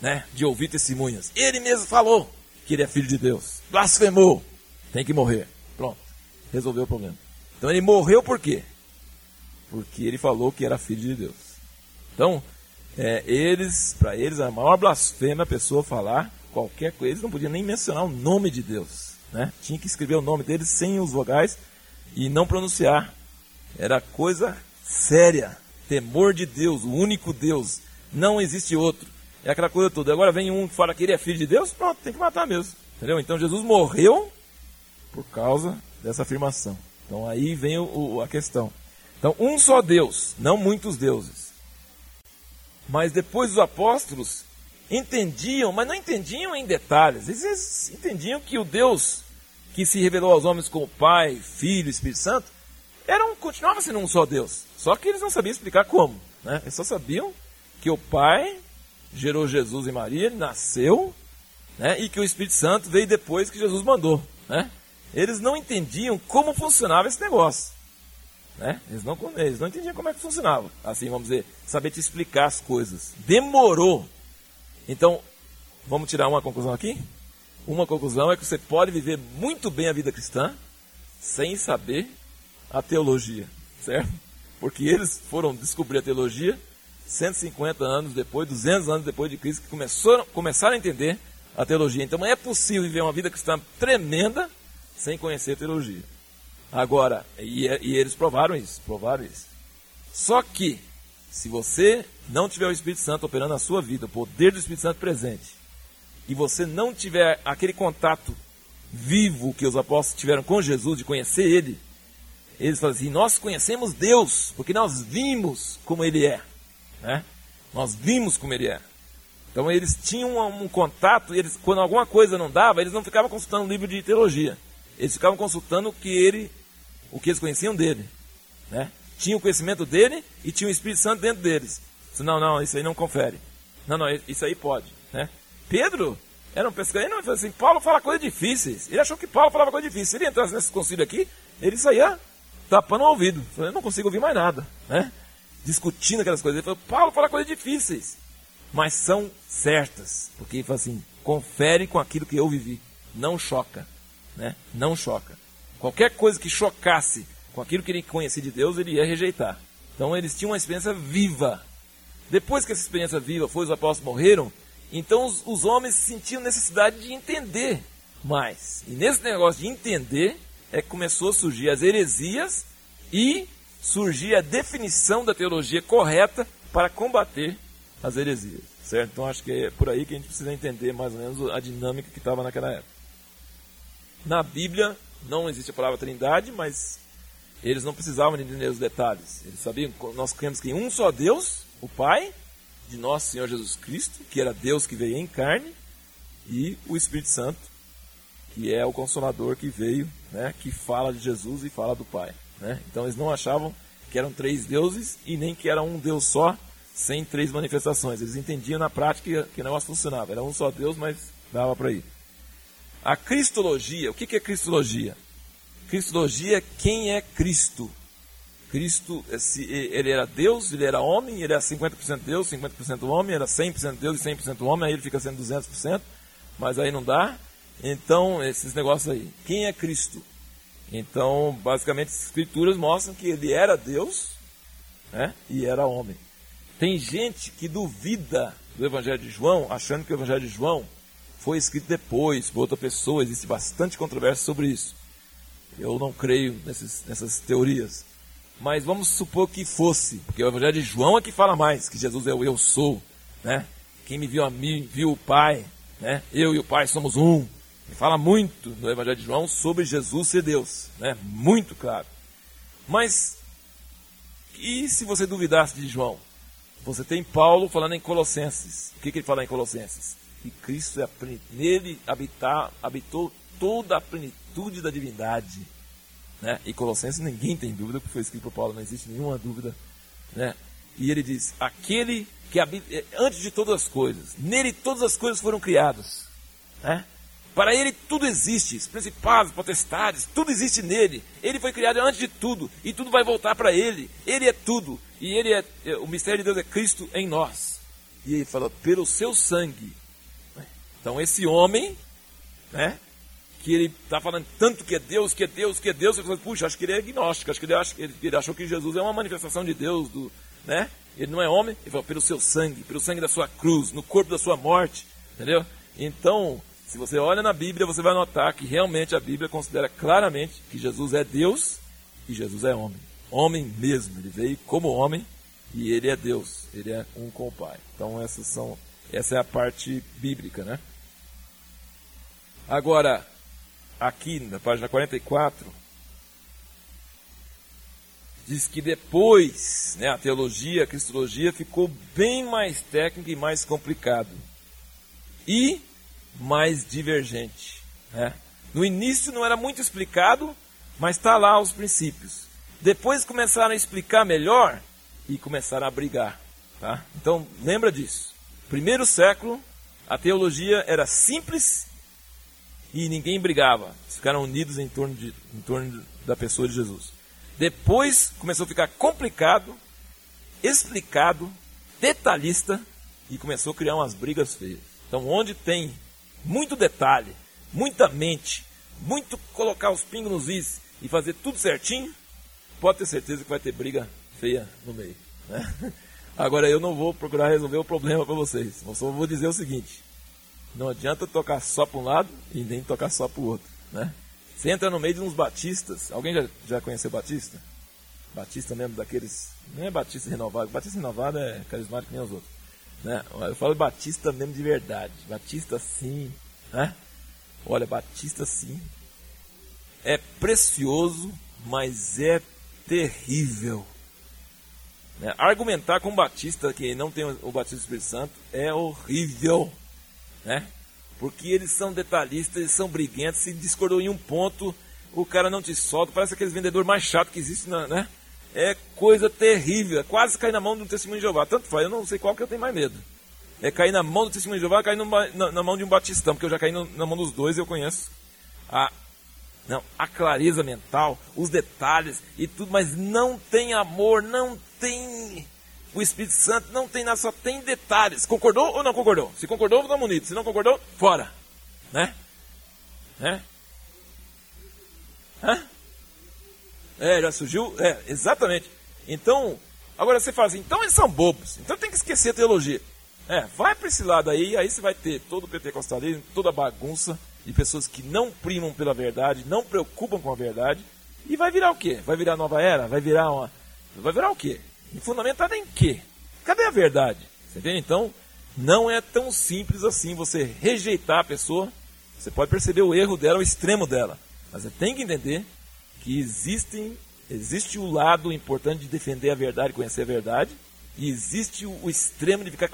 né, de ouvir testemunhas. Ele mesmo falou que ele é filho de Deus. Blasfemou. Tem que morrer. Pronto. Resolveu o problema. Então ele morreu por quê? Porque ele falou que era filho de Deus. Então, é, eles, para eles, a maior blasfêmia a pessoa falar qualquer coisa. Eles não podiam nem mencionar o nome de Deus. Né? Tinha que escrever o nome deles sem os vogais e não pronunciar. Era coisa séria. Temor de Deus, o único Deus. Não existe outro. É aquela coisa toda. Agora vem um que fala que ele é filho de Deus, pronto, tem que matar mesmo. Entendeu? Então Jesus morreu por causa dessa afirmação. Então aí vem o, o, a questão. Então, um só Deus, não muitos deuses. Mas depois os apóstolos entendiam, mas não entendiam em detalhes. Eles entendiam que o Deus que se revelou aos homens como Pai, Filho Espírito Santo era um, continuava sendo um só Deus. Só que eles não sabiam explicar como. Né? Eles só sabiam que o Pai gerou Jesus e Maria, ele nasceu, né, e que o Espírito Santo veio depois que Jesus mandou. Né? Eles não entendiam como funcionava esse negócio. Né? Eles, não, eles não entendiam como é que funcionava. Assim, vamos dizer, saber te explicar as coisas. Demorou. Então, vamos tirar uma conclusão aqui? Uma conclusão é que você pode viver muito bem a vida cristã sem saber a teologia, certo? Porque eles foram descobrir a teologia 150 anos depois, 200 anos depois de Cristo, que começaram, começaram a entender a teologia. Então é possível viver uma vida cristã tremenda sem conhecer a teologia. Agora, e, e eles provaram isso, provaram isso. Só que, se você não tiver o Espírito Santo operando na sua vida, o poder do Espírito Santo presente, e você não tiver aquele contato vivo que os apóstolos tiveram com Jesus, de conhecer Ele, eles falam assim: Nós conhecemos Deus, porque nós vimos como Ele é. Né? Nós vimos como ele é. Então eles tinham um, contato, eles, quando alguma coisa não dava, eles não ficavam consultando um livro de teologia. Eles ficavam consultando o que ele, o que eles conheciam dele. Né? Tinha o conhecimento dele e tinha o Espírito Santo dentro deles. Disse, não, não, isso aí não confere. Não, não, isso aí pode. Né? Pedro era um pescador, ele não assim, Paulo fala coisas difíceis. Ele achou que Paulo falava coisas difíceis. Se ele entrasse nesse concílio aqui, ele saía tapando o ouvido. Eu não consigo ouvir mais nada. Né? discutindo aquelas coisas. Ele falou, Paulo fala coisas difíceis, mas são certas. Porque ele fala assim, confere com aquilo que eu vivi. Não choca. Né? Não choca. Qualquer coisa que chocasse com aquilo que ele conhecia de Deus, ele ia rejeitar. Então eles tinham uma experiência viva. Depois que essa experiência viva foi, os apóstolos morreram, então os, os homens sentiam necessidade de entender mais. E nesse negócio de entender, é que começou a surgir as heresias e surgir a definição da teologia correta para combater as heresias. Certo? Então acho que é por aí que a gente precisa entender mais ou menos a dinâmica que estava naquela época. Na Bíblia não existe a palavra trindade, mas eles não precisavam de entender os detalhes. Eles sabiam, nós cremos que em um só Deus, o Pai, de nosso Senhor Jesus Cristo, que era Deus que veio em carne, e o Espírito Santo, que é o Consolador que veio, né, que fala de Jesus e fala do Pai. Né? Então eles não achavam que eram três deuses e nem que era um Deus só, sem três manifestações. Eles entendiam na prática que o negócio funcionava. Era um só Deus, mas dava para ir. A cristologia, o que é cristologia? Cristologia é quem é Cristo. Cristo, ele era Deus, ele era homem, ele era 50% Deus, 50% homem, era 100% Deus e 100% homem, aí ele fica sendo 200%, mas aí não dá. Então, esses negócios aí. Quem é Cristo? Então, basicamente, as escrituras mostram que ele era Deus né, e era homem. Tem gente que duvida do Evangelho de João, achando que o Evangelho de João foi escrito depois, por outra pessoa. Existe bastante controvérsia sobre isso. Eu não creio nesses, nessas teorias. Mas vamos supor que fosse, porque o Evangelho de João é que fala mais, que Jesus é o eu sou, né? Quem me viu a mim, viu o Pai, né? Eu e o Pai somos um. Ele fala muito no Evangelho de João sobre Jesus ser Deus, né? Muito claro. Mas e se você duvidasse de João? Você tem Paulo falando em Colossenses. O que, que ele fala em Colossenses? Que Cristo é nele habitar, habitou toda a plenitude da divindade. Né? E Colossenses ninguém tem dúvida, porque foi escrito por Paulo, não existe nenhuma dúvida. Né? E ele diz: aquele que habita, é, antes de todas as coisas, nele todas as coisas foram criadas. Né? Para ele tudo existe, os principados, potestades, tudo existe nele. Ele foi criado antes de tudo e tudo vai voltar para ele. Ele é tudo e ele é, é o mistério de Deus é Cristo em nós. E ele fala pelo seu sangue. Então esse homem, né, que ele está falando tanto que é Deus, que é Deus, que é Deus, você fala, puxa, acho que ele é agnóstico, acho que ele, acha, ele achou que Jesus é uma manifestação de Deus, do, né? Ele não é homem, ele fala pelo seu sangue, pelo sangue da sua cruz, no corpo da sua morte, entendeu? Então, se você olha na Bíblia, você vai notar que realmente a Bíblia considera claramente que Jesus é Deus e Jesus é homem. Homem mesmo, ele veio como homem e ele é Deus, ele é um com o Pai. Então essas são, essa é a parte bíblica, né? Agora, aqui na página 44, diz que depois né, a teologia, a cristologia ficou bem mais técnica e mais complicado. E mais divergente. Né? No início não era muito explicado, mas está lá os princípios. Depois começaram a explicar melhor e começaram a brigar. Tá? Então lembra disso. Primeiro século, a teologia era simples e ninguém brigava. Ficaram unidos em torno, de, em torno da pessoa de Jesus. Depois começou a ficar complicado, explicado, detalhista e começou a criar umas brigas feias. Então, onde tem muito detalhe, muita mente, muito colocar os pingos nos is e fazer tudo certinho, pode ter certeza que vai ter briga feia no meio. Né? Agora eu não vou procurar resolver o problema para vocês. Eu só vou dizer o seguinte: não adianta tocar só para um lado e nem tocar só para o outro. Né? Você entra no meio de uns batistas. Alguém já, já conheceu Batista? Batista mesmo daqueles. Não é Batista renovado. Batista renovado é carismático nem os outros. Né? Eu falo Batista mesmo de verdade. Batista sim. Né? Olha, Batista sim. É precioso, mas é terrível. Né? Argumentar com Batista que não tem o batismo do Espírito Santo é horrível. Né? Porque eles são detalhistas, eles são briguentos. Se discordou em um ponto, o cara não te solta. Parece aqueles vendedores mais chatos que existem, né? é coisa terrível. É quase cair na mão do testemunho de Jeová. Tanto faz, eu não sei qual que eu tenho mais medo. É cair na mão do testemunho de Jeová, cair na, na, mão de um batistão, porque eu já caí no, na mão dos dois eu conheço a, não, a clareza mental, os detalhes e tudo, mas não tem amor, não tem o Espírito Santo, não tem nada, só tem detalhes. Concordou ou não concordou? Se concordou, vamos unido. Se não concordou, fora. Né? Né? Hã? É, já surgiu. É, exatamente. Então, agora você fala assim, então eles são bobos, então tem que esquecer a teologia. É, vai para esse lado aí, aí você vai ter todo o pentecostalismo, toda a bagunça de pessoas que não primam pela verdade, não preocupam com a verdade, e vai virar o quê? Vai virar nova era? Vai virar uma. Vai virar o quê? E fundamentado em quê? Cadê a verdade? Você entende? Então, não é tão simples assim você rejeitar a pessoa. Você pode perceber o erro dela, o extremo dela. Mas você tem que entender que existem, existe o lado importante de defender a verdade, conhecer a verdade, e existe o, extremo de ficar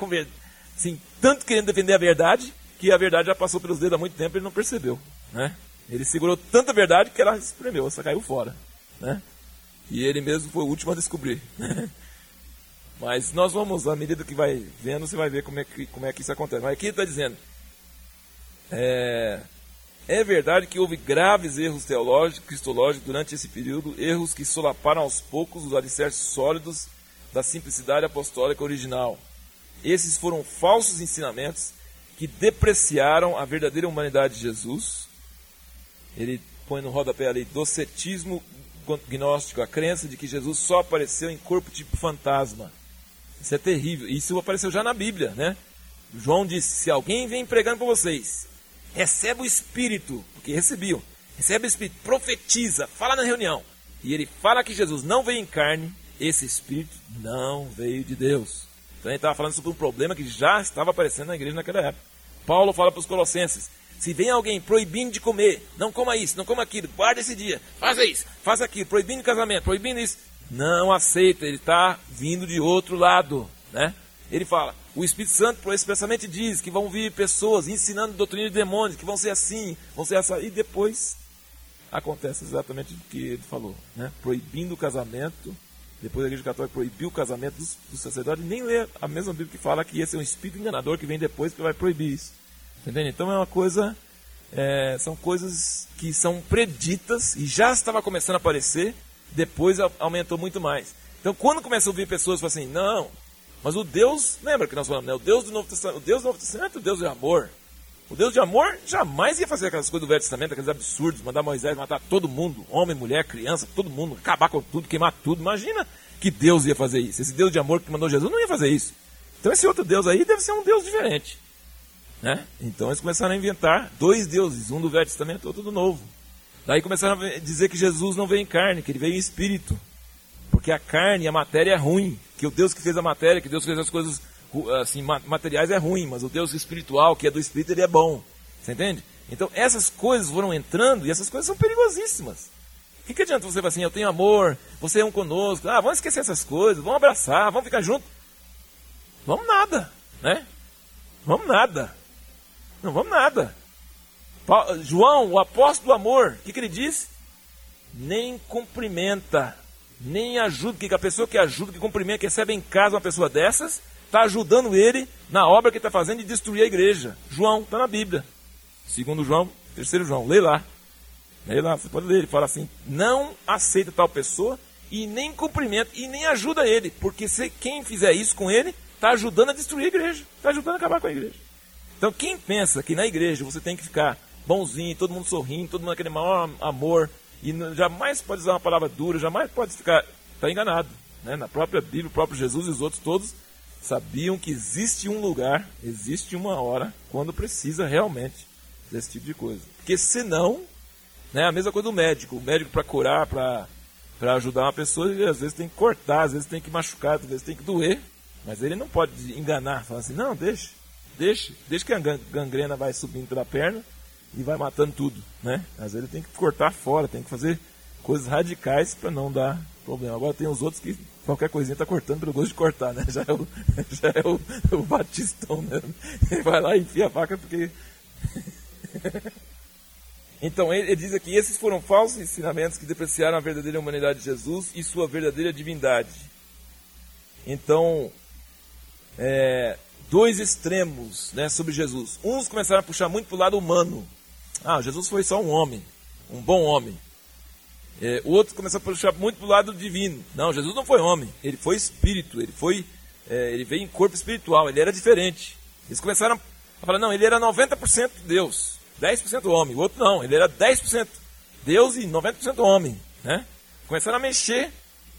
assim, tanto querendo defender a verdade, que a verdade já passou pelos dedos há muito tempo e ele não percebeu. Né? Ele segurou tanta verdade que ela espremeu, ela caiu fora. Né? E ele mesmo foi o último a descobrir. Mas nós vamos, à medida que vai vendo, você vai ver como é que, como é que isso acontece. Mas aqui está dizendo: é, é verdade que houve graves erros teológicos, cristológicos durante esse período, erros que solaparam aos poucos os alicerces sólidos da simplicidade apostólica original. Esses foram falsos ensinamentos que depreciaram a verdadeira humanidade de Jesus. Ele põe no rodapé ali docetismo gnóstico, a crença de que Jesus só apareceu em corpo tipo fantasma. Isso é terrível. Isso apareceu já na Bíblia, né? João disse: Se alguém vem pregando para vocês receba o Espírito, porque recebiam, recebe o Espírito, profetiza, fala na reunião, e ele fala que Jesus não veio em carne, esse Espírito não veio de Deus. Então ele estava falando sobre um problema que já estava aparecendo na igreja naquela época. Paulo fala para os colossenses, se vem alguém proibindo de comer, não coma isso, não coma aquilo, guarda esse dia, faça isso, faça aquilo, proibindo casamento, proibindo isso, não aceita, ele está vindo de outro lado, né? Ele fala, o Espírito Santo expressamente diz que vão vir pessoas ensinando doutrina de demônios, que vão ser assim, vão ser essa, e depois acontece exatamente o que ele falou, né? Proibindo o casamento, depois a Igreja Católica proibiu o casamento dos, dos sacerdotes, nem lê a mesma Bíblia que fala que esse é um espírito enganador que vem depois que vai proibir isso. Entendeu? Então é uma coisa, é, são coisas que são preditas e já estava começando a aparecer, depois aumentou muito mais. Então quando começa a ouvir pessoas falam assim, não, mas o Deus, lembra que nós falamos, né? O Deus do Novo Testamento, o Deus do Novo Testamento é o Deus de amor. O Deus de amor jamais ia fazer aquelas coisas do Velho Testamento, aqueles absurdos, mandar Moisés matar todo mundo, homem, mulher, criança, todo mundo, acabar com tudo, queimar tudo. Imagina que Deus ia fazer isso. Esse Deus de amor que mandou Jesus não ia fazer isso. Então esse outro Deus aí deve ser um Deus diferente. Né? Então eles começaram a inventar dois deuses, um do Velho Testamento e outro do Novo. Daí começaram a dizer que Jesus não veio em carne, que ele veio em espírito. Porque a carne, a matéria é ruim. Que o Deus que fez a matéria, que Deus fez as coisas assim, materiais é ruim, mas o Deus espiritual, que é do espírito, ele é bom. Você entende? Então essas coisas foram entrando e essas coisas são perigosíssimas. O que, que adianta você falar assim, eu tenho amor, você é um conosco, ah, vamos esquecer essas coisas, vamos abraçar, vamos ficar juntos. Vamos nada, né? Vamos nada. Não vamos nada. João, o apóstolo do amor, o que, que ele diz? Nem cumprimenta, nem ajuda, que a pessoa que ajuda, que cumprimenta, que recebe em casa uma pessoa dessas, está ajudando ele na obra que está fazendo de destruir a igreja. João, está na Bíblia. Segundo João, terceiro João, lê lá. Lê lá, você pode ler, ele fala assim, não aceita tal pessoa e nem cumprimenta e nem ajuda ele, porque se quem fizer isso com ele, está ajudando a destruir a igreja, está ajudando a acabar com a igreja. Então, quem pensa que na igreja você tem que ficar bonzinho, todo mundo sorrindo, todo mundo aquele maior amor, e jamais pode usar uma palavra dura, jamais pode ficar. Está enganado. Né? Na própria Bíblia, o próprio Jesus e os outros todos sabiam que existe um lugar, existe uma hora, quando precisa realmente desse tipo de coisa. Porque senão, né, a mesma coisa do médico. O médico, para curar, para ajudar uma pessoa, ele às vezes tem que cortar, às vezes tem que machucar, às vezes tem que doer. Mas ele não pode enganar, falar assim: não, deixa deixa, deixa que a gangrena vai subindo pela perna e vai matando tudo, né? Às vezes ele tem que cortar fora, tem que fazer coisas radicais para não dar problema. Agora tem os outros que qualquer coisinha tá cortando pelo gosto de cortar, né? Já é o, já é o, o batistão, né? Ele vai lá e enfia a faca porque... então ele, ele diz aqui, esses foram falsos ensinamentos que depreciaram a verdadeira humanidade de Jesus e sua verdadeira divindade. Então, é, dois extremos né, sobre Jesus. Uns começaram a puxar muito para o lado humano. Ah, Jesus foi só um homem, um bom homem. É, o outro começou a puxar muito para o lado divino. Não, Jesus não foi homem, ele foi espírito, ele foi, é, ele veio em corpo espiritual, ele era diferente. Eles começaram a falar, não, ele era 90% Deus, 10% homem. O outro não, ele era 10% Deus e 90% homem. Né? Começaram a mexer,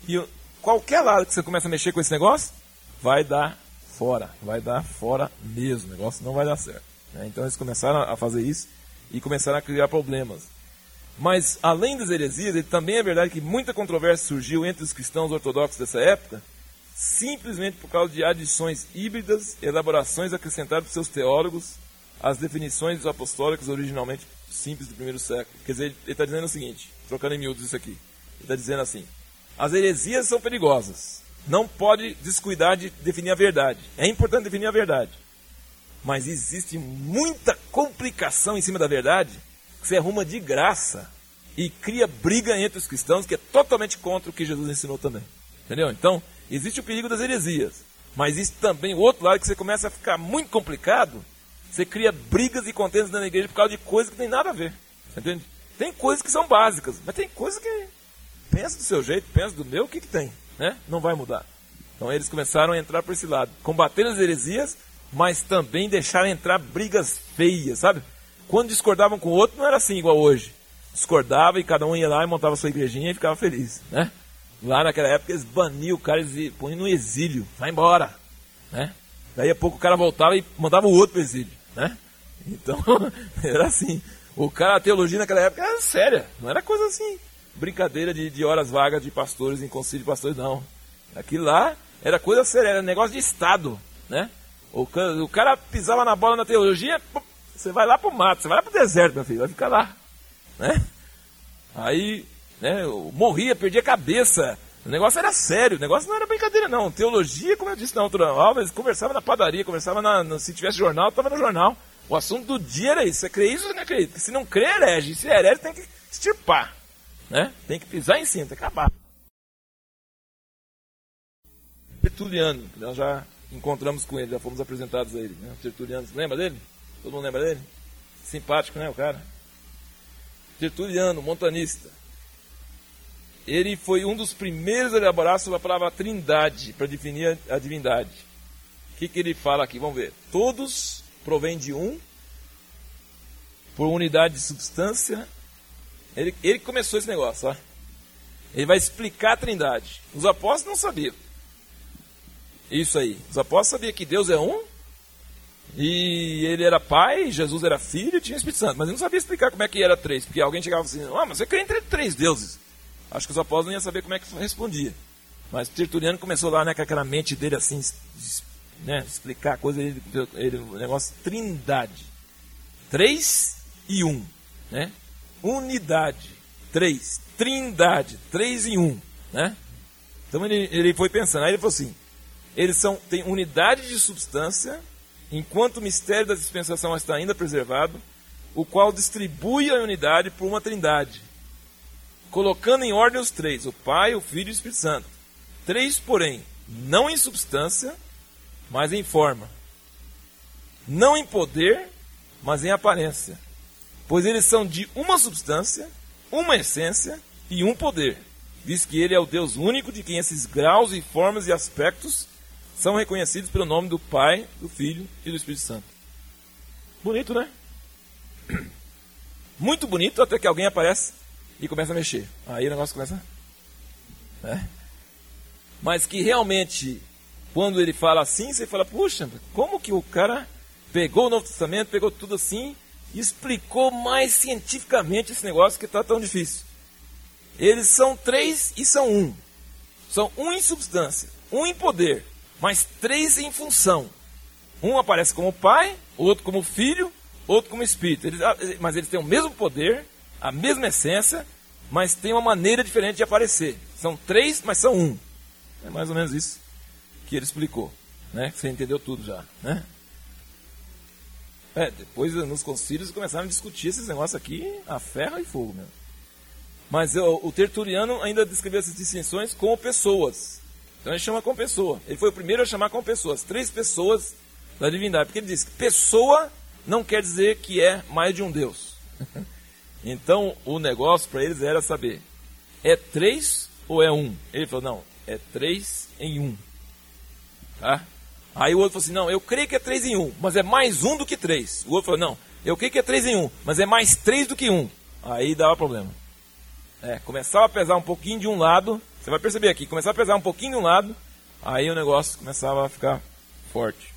e qualquer lado que você começa a mexer com esse negócio, vai dar fora, vai dar fora mesmo, o negócio não vai dar certo. Né? Então eles começaram a fazer isso e começaram a criar problemas. Mas além das heresias, também é verdade que muita controvérsia surgiu entre os cristãos ortodoxos dessa época, simplesmente por causa de adições híbridas, elaborações acrescentadas por seus teólogos às definições apostólicas originalmente simples do primeiro século. Quer dizer, ele está dizendo o seguinte, trocando em miúdos isso aqui. Ele está dizendo assim: as heresias são perigosas, não pode descuidar de definir a verdade. É importante definir a verdade. Mas existe muita complicação em cima da verdade que você arruma de graça e cria briga entre os cristãos que é totalmente contra o que Jesus ensinou também. Entendeu? Então, existe o perigo das heresias. Mas existe também o outro lado que você começa a ficar muito complicado. Você cria brigas e contendas na igreja por causa de coisas que não tem nada a ver. Entende? Tem coisas que são básicas, mas tem coisas que pensa do seu jeito, pensa do meu, o que, que tem? né? não vai mudar. Então eles começaram a entrar por esse lado, combater as heresias, mas também deixaram entrar brigas feias, sabe? Quando discordavam com o outro, não era assim igual hoje. Discordava e cada um ia lá e montava sua igrejinha e ficava feliz, né? Lá naquela época eles baniam o cara, eles põem no exílio, vai embora, né? Daí a pouco o cara voltava e mandava o outro para exílio, né? Então, era assim. O cara, a teologia naquela época era séria, não era coisa assim, brincadeira de, de horas vagas de pastores em concílio de pastores, não. Aquilo lá era coisa séria, era negócio de Estado, né? O cara, o cara pisava na bola na teologia, você vai lá pro mato, você vai lá pro deserto, meu filho, vai ficar lá, né? Aí, né, eu morria, perdia a cabeça. O negócio era sério, o negócio não era brincadeira, não. Teologia, como eu disse na eles conversavam na padaria, conversavam na, na, se tivesse jornal, estava no jornal. O assunto do dia era isso. Você crê isso ou não acredita? Se não crê, herege. Se é herege, tem que extirpar. Né? Tem que pisar em cima, tem que acabar. Tertuliano, nós já encontramos com ele, já fomos apresentados a ele. Né? Tertuliano, lembra dele? Todo mundo lembra dele? Simpático, né, o cara? Tertuliano, montanista. Ele foi um dos primeiros a elaborar sobre a palavra trindade, para definir a divindade. O que, que ele fala aqui? Vamos ver. Todos provém de um, por unidade de substância. Ele, ele começou esse negócio, ó. Ele vai explicar a trindade. Os apóstolos não sabiam. Isso aí. Os apóstolos sabiam que Deus é um, e ele era pai, Jesus era filho tinha Espírito Santo. Mas ele não sabia explicar como é que era três. Porque alguém chegava assim, ah, mas você crê entre três deuses. Acho que os apóstolos não iam saber como é que respondia. Mas Tertuliano começou lá, né, com aquela mente dele assim, né, explicar a coisa, ele, ele, o negócio trindade. Três e um. Né? Unidade. Três. Trindade. Três e um. Né? Então ele, ele foi pensando. Aí ele falou assim: eles são, têm unidade de substância, enquanto o mistério da dispensação está ainda preservado, o qual distribui a unidade por uma trindade, colocando em ordem os três, o Pai, o Filho e o Espírito Santo. Três, porém, não em substância, mas em forma. Não em poder, mas em aparência. Pois eles são de uma substância, uma essência e um poder. Diz que ele é o Deus único de quem esses graus e formas e aspectos são reconhecidos pelo nome do Pai, do Filho e do Espírito Santo. Bonito, né? Muito bonito, até que alguém aparece e começa a mexer. Aí o negócio começa. Né? Mas que realmente quando ele fala assim, você fala, puxa, como que o cara pegou o Novo Testamento, pegou tudo assim e explicou mais cientificamente esse negócio que está tão difícil. Eles são três e são um. São um em substância, um em poder, mas três em função. Um aparece como pai, outro como filho, outro como espírito. Eles, ah, mas eles têm o mesmo poder, a mesma essência, mas têm uma maneira diferente de aparecer. São três, mas são um. É mais ou menos isso que ele explicou, né? Você entendeu tudo já, né? É, depois nos concílios começaram a discutir esses negócios aqui a ferro e fogo. Mas o, o Tertuliano ainda descreveu essas distinções como pessoas. Então ele chama como pessoa. Ele foi o primeiro a chamar como pessoas, três pessoas da divindade. Porque ele disse que pessoa não quer dizer que é mais de um Deus. então o negócio para eles era saber: é três ou é um? Ele falou: não, é três em um. Tá? Aí o outro falou assim: não, eu creio que é 3 em 1, mas é mais um do que 3. O outro falou: não, eu creio que é 3 em 1, mas é mais 3 do que 1. Aí dava problema. É, começava a pesar um pouquinho de um lado, você vai perceber aqui, começava a pesar um pouquinho de um lado, aí o negócio começava a ficar forte.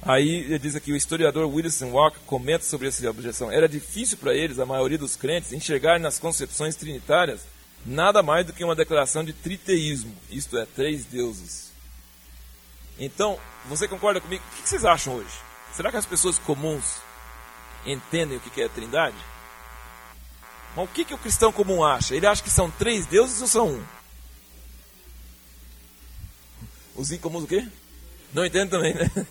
Aí ele diz aqui, o historiador Wilson Walker comenta sobre essa objeção. Era difícil para eles, a maioria dos crentes, enxergar nas concepções trinitárias nada mais do que uma declaração de triteísmo, isto é, três deuses. Então, você concorda comigo? O que vocês acham hoje? Será que as pessoas comuns entendem o que é a trindade? Mas o que, que o cristão comum acha? Ele acha que são três deuses ou são um? Os incomuns o quê? Não entende também, né?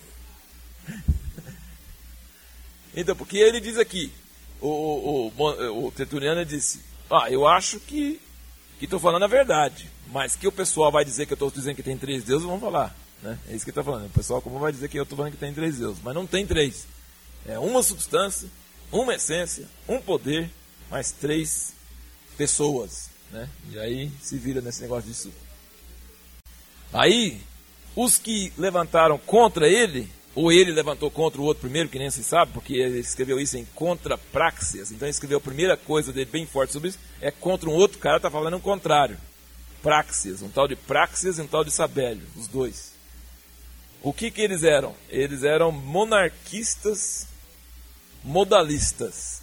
Então, porque ele diz aqui, o, o, o, Tertuliano disse, ah, eu acho que estou falando a verdade, mas que o pessoal vai dizer que eu estou dizendo que tem três deuses, vamos falar. Né? É isso que ele está falando. O pessoal como vai dizer que eu estou falando que tem três deuses, mas não tem três. É uma substância, uma essência, um poder, mais três pessoas. Né? E aí se vira nesse negócio disso. Aí, os que levantaram contra ele, ou ele levantou contra o outro primeiro, que nem se sabe, porque ele escreveu isso em contra praxis. Então ele escreveu a primeira coisa dele bem forte sobre isso, é contra um outro cara, está falando o contrário. Praxis, um tal de praxis e um tal de sabélio, os dois. O que, que eles eram? Eles eram monarquistas, modalistas.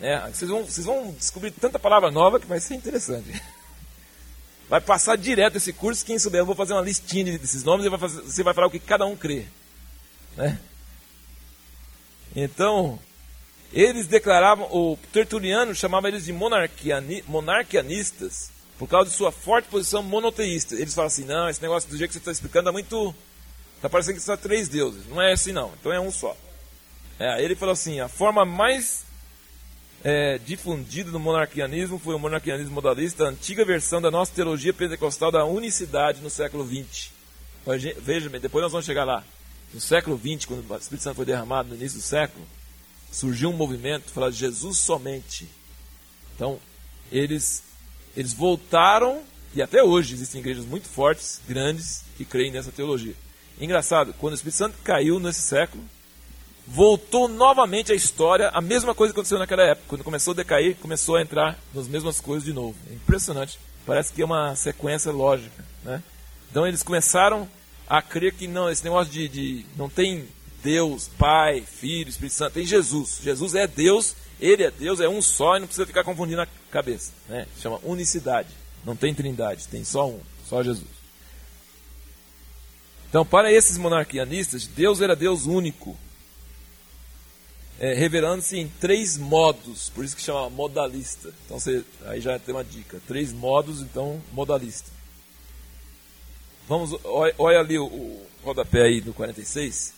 É, vocês, vão, vocês vão descobrir tanta palavra nova que vai ser interessante. Vai passar direto esse curso, quem souber, eu vou fazer uma listinha desses nomes e vai fazer, você vai falar o que cada um crê. Né? Então, eles declaravam, o Tertuliano chamava eles de monarquiani, monarquianistas, por causa de sua forte posição monoteísta. Eles falam assim, não, esse negócio do jeito que você está explicando é muito... Está parecendo que são três deuses. Não é assim não, então é um só. É, ele falou assim, a forma mais é, difundido no monarquianismo foi o monarquianismo modalista, a antiga versão da nossa teologia pentecostal da unicidade no século XX. Veja bem, depois nós vamos chegar lá. No século XX, quando o Espírito Santo foi derramado no início do século, surgiu um movimento falar de Jesus somente. Então, eles, eles voltaram, e até hoje existem igrejas muito fortes, grandes, que creem nessa teologia. Engraçado, quando o Espírito Santo caiu nesse século, voltou novamente a história, a mesma coisa que aconteceu naquela época. Quando começou a decair, começou a entrar nas mesmas coisas de novo. É impressionante. Parece que é uma sequência lógica. Né? Então eles começaram a crer que não, esse negócio de, de não tem Deus, Pai, Filho, Espírito Santo, tem Jesus. Jesus é Deus, ele é Deus, é um só e não precisa ficar confundindo a cabeça. Né? Chama unicidade. Não tem trindade, tem só um, só Jesus. Então, para esses monarquianistas, Deus era Deus único, é, revelando-se em três modos, por isso que chama modalista. Então você, aí já tem uma dica: três modos, então modalista. Vamos, olha, olha ali o, o rodapé aí do 46.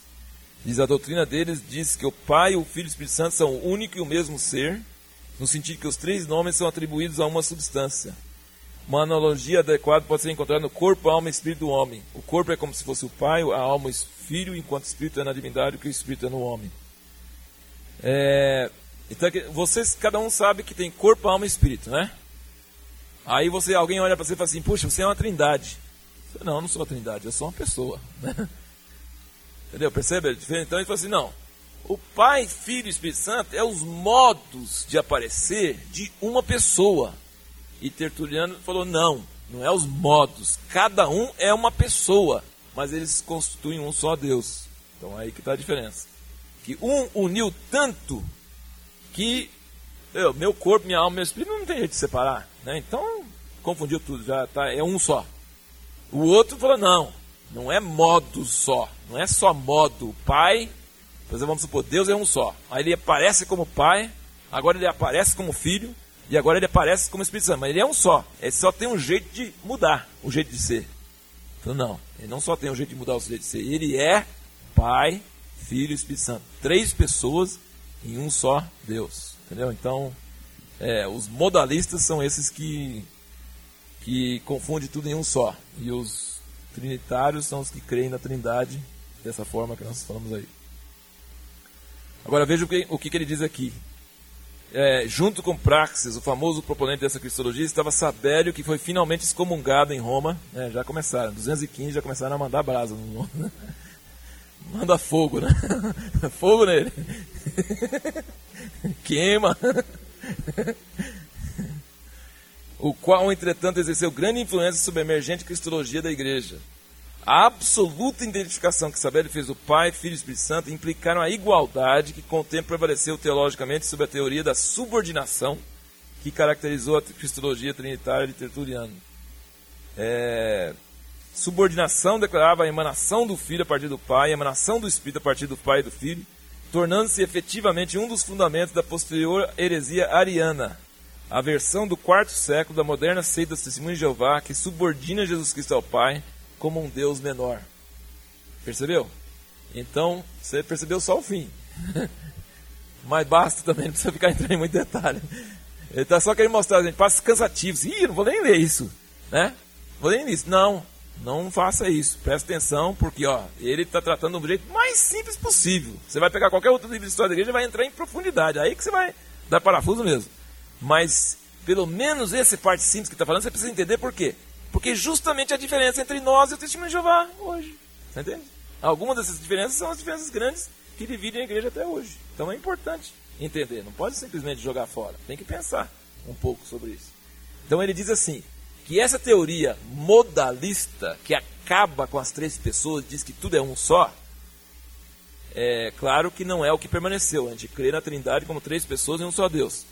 Diz a doutrina deles diz que o Pai, o Filho e o Espírito Santo são o único e o mesmo ser, no sentido que os três nomes são atribuídos a uma substância. Uma analogia adequada pode ser encontrada no corpo, alma e espírito do homem. O corpo é como se fosse o Pai, a alma o Filho, enquanto o espírito é na divindade, o que o espírito é no homem. É, então, vocês, cada um sabe que tem corpo, alma e espírito, né? Aí você, alguém olha para você e fala assim, puxa, você é uma trindade. Não, eu não sou uma trindade, eu sou uma pessoa. Entendeu? Percebe? Então ele fala assim, não. O Pai, Filho e Espírito Santo é os modos de aparecer de uma pessoa. E Tertuliano falou, não, não é os modos. Cada um é uma pessoa, mas eles constituem um só Deus. Então aí que está a diferença que um uniu tanto que eu, meu corpo, minha alma, meu espírito não tem jeito de separar. Né? Então, confundiu tudo, já tá, é um só. O outro falou, não, não é modo só, não é só modo. O pai, por exemplo, vamos supor, Deus é um só. Aí ele aparece como pai, agora ele aparece como filho, e agora ele aparece como Espírito Santo. Mas ele é um só. Ele só tem um jeito de mudar o jeito de ser. Então não, ele não só tem um jeito de mudar o jeito de ser, ele é pai, Filho e Espírito Santo. Três pessoas em um só Deus. Entendeu? Então, é, os modalistas são esses que, que confundem tudo em um só. E os trinitários são os que creem na trindade dessa forma que nós falamos aí. Agora veja o que, o que, ele diz aqui. É, junto com Praxis, o famoso proponente dessa cristologia, estava Sabélio, que foi finalmente excomungado em Roma. É, já começaram, 215 já começaram a mandar brasa no mundo. Manda fogo, né? Fogo nele. Queima. O qual, entretanto, exerceu grande influência sobre a emergente cristologia da igreja. A absoluta identificação que Sabelli fez o Pai, Filho e Espírito Santo implicaram a igualdade que com o tempo prevaleceu teologicamente sobre a teoria da subordinação que caracterizou a cristologia trinitária de Tertuliano. É, subordinação declarava a emanação do Filho a partir do Pai, a emanação do Espírito a partir do Pai e do Filho, tornando-se efetivamente um dos fundamentos da posterior heresia ariana, a versão do quarto século da moderna seita dos testemunhos de Jeová que subordina Jesus Cristo ao Pai como um Deus menor. Percebeu? Então, você percebeu só o fim. Mas basta também, não precisa ficar entrando em muito detalhe. Ele está só querendo mostrar, gente, passos cansativos. Ih, não vou nem ler isso. Né? Vou nem ler isso. Não, não faça isso. Presta atenção, porque ó, ele está tratando do jeito mais simples possível. Você vai pegar qualquer outro livro de história da igreja e vai entrar em profundidade. Aí que você vai dar parafuso mesmo. Mas, pelo menos esse parte simples que está falando, você precisa entender por quê. Porque justamente a diferença entre nós e o testemunho de Jeová hoje. Você entende? Algumas dessas diferenças são as diferenças grandes que dividem a igreja até hoje. Então é importante entender. Não pode simplesmente jogar fora. Tem que pensar um pouco sobre isso. Então ele diz assim: que essa teoria modalista, que acaba com as três pessoas, diz que tudo é um só, É claro que não é o que permaneceu. A gente crê na Trindade como três pessoas e um só Deus.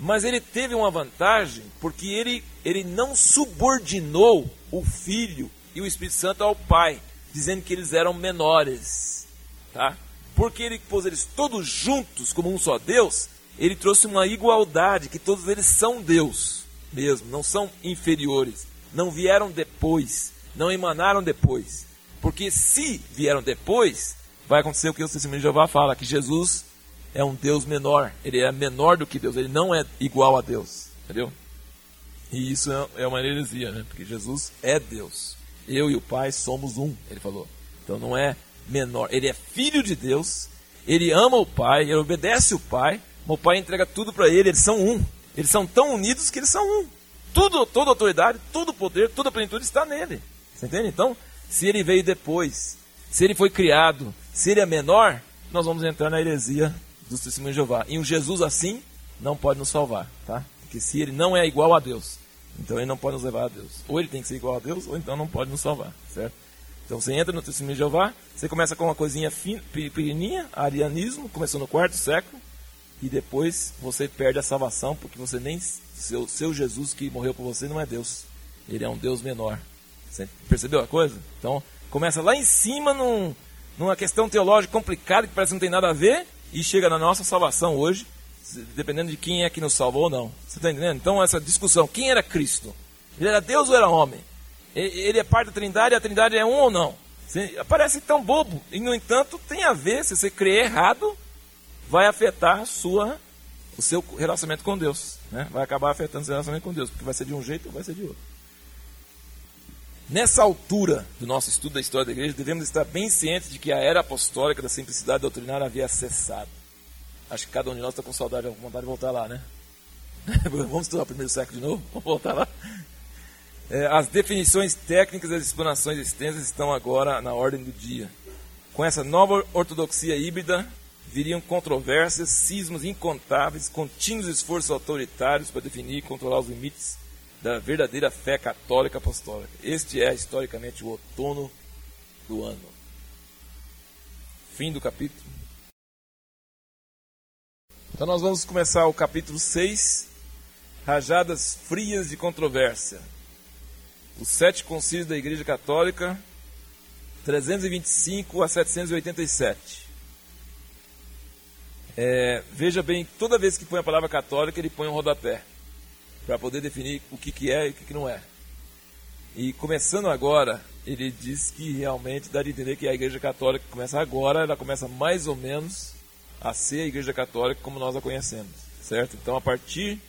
Mas ele teve uma vantagem porque ele, ele não subordinou o Filho e o Espírito Santo ao Pai, dizendo que eles eram menores. Tá? Porque ele pôs eles todos juntos como um só Deus, ele trouxe uma igualdade, que todos eles são Deus mesmo, não são inferiores, não vieram depois, não emanaram depois. Porque se vieram depois, vai acontecer o que o testemunho de Jeová fala, que Jesus é um Deus menor, ele é menor do que Deus, ele não é igual a Deus, entendeu? E isso é uma heresia, né? Porque Jesus é Deus. Eu e o Pai somos um, ele falou. Então não é menor, ele é filho de Deus, ele ama o Pai, ele obedece o Pai, o Pai entrega tudo para ele, eles são um. Eles são tão unidos que eles são um. Tudo, toda autoridade, todo poder, toda plenitude está nele. Você entende? Então, se ele veio depois, se ele foi criado, se ele é menor, nós vamos entrar na heresia dos testemunhos de Jeová. E um Jesus assim não pode nos salvar, tá? Porque se ele não é igual a Deus, então ele não pode nos levar a Deus. Ou ele tem que ser igual a Deus, ou então não pode nos salvar, certo? Então você entra no testemunho de Jeová, você começa com uma coisinha pequenininha, arianismo, começou no quarto século, e depois você perde a salvação porque você nem seu, seu Jesus que morreu por você não é Deus. Ele é um Deus menor. Você percebeu a coisa? Então, começa lá em cima num, numa questão teológica complicada que parece que não tem nada a ver e chega na nossa salvação hoje, dependendo de quem é que nos salvou ou não. Você está entendendo? Então, essa discussão, quem era Cristo? Ele era Deus ou era homem? Ele é parte da Trindade a Trindade é um ou não? Parece tão bobo. E, no entanto, tem a ver, se você crer errado, vai afetar sua, o seu relacionamento com Deus. Né? Vai acabar afetando o seu relacionamento com Deus, porque vai ser de um jeito ou vai ser de outro. Nessa altura do nosso estudo da história da igreja, devemos estar bem cientes de que a era apostólica da simplicidade doutrinária havia cessado. Acho que cada um de nós está com saudade, com vontade de voltar lá, né? Vamos estudar o primeiro século de novo? Vamos voltar lá? É, as definições técnicas e as explanações extensas estão agora na ordem do dia. Com essa nova ortodoxia híbrida, viriam controvérsias, cismas incontáveis, contínuos esforços autoritários para definir e controlar os limites da verdadeira fé católica apostólica. Este é historicamente o outono do ano. Fim do capítulo. Então nós vamos começar o capítulo 6, Rajadas Frias de Controvérsia. Os sete concílios da Igreja Católica, 325 a 787. É, veja bem, toda vez que põe a palavra católica, ele põe um rodapé para poder definir o que, que é e o que, que não é. E começando agora, ele diz que realmente dá de entender que a Igreja Católica começa agora, ela começa mais ou menos a ser a Igreja Católica como nós a conhecemos, certo? Então, a partir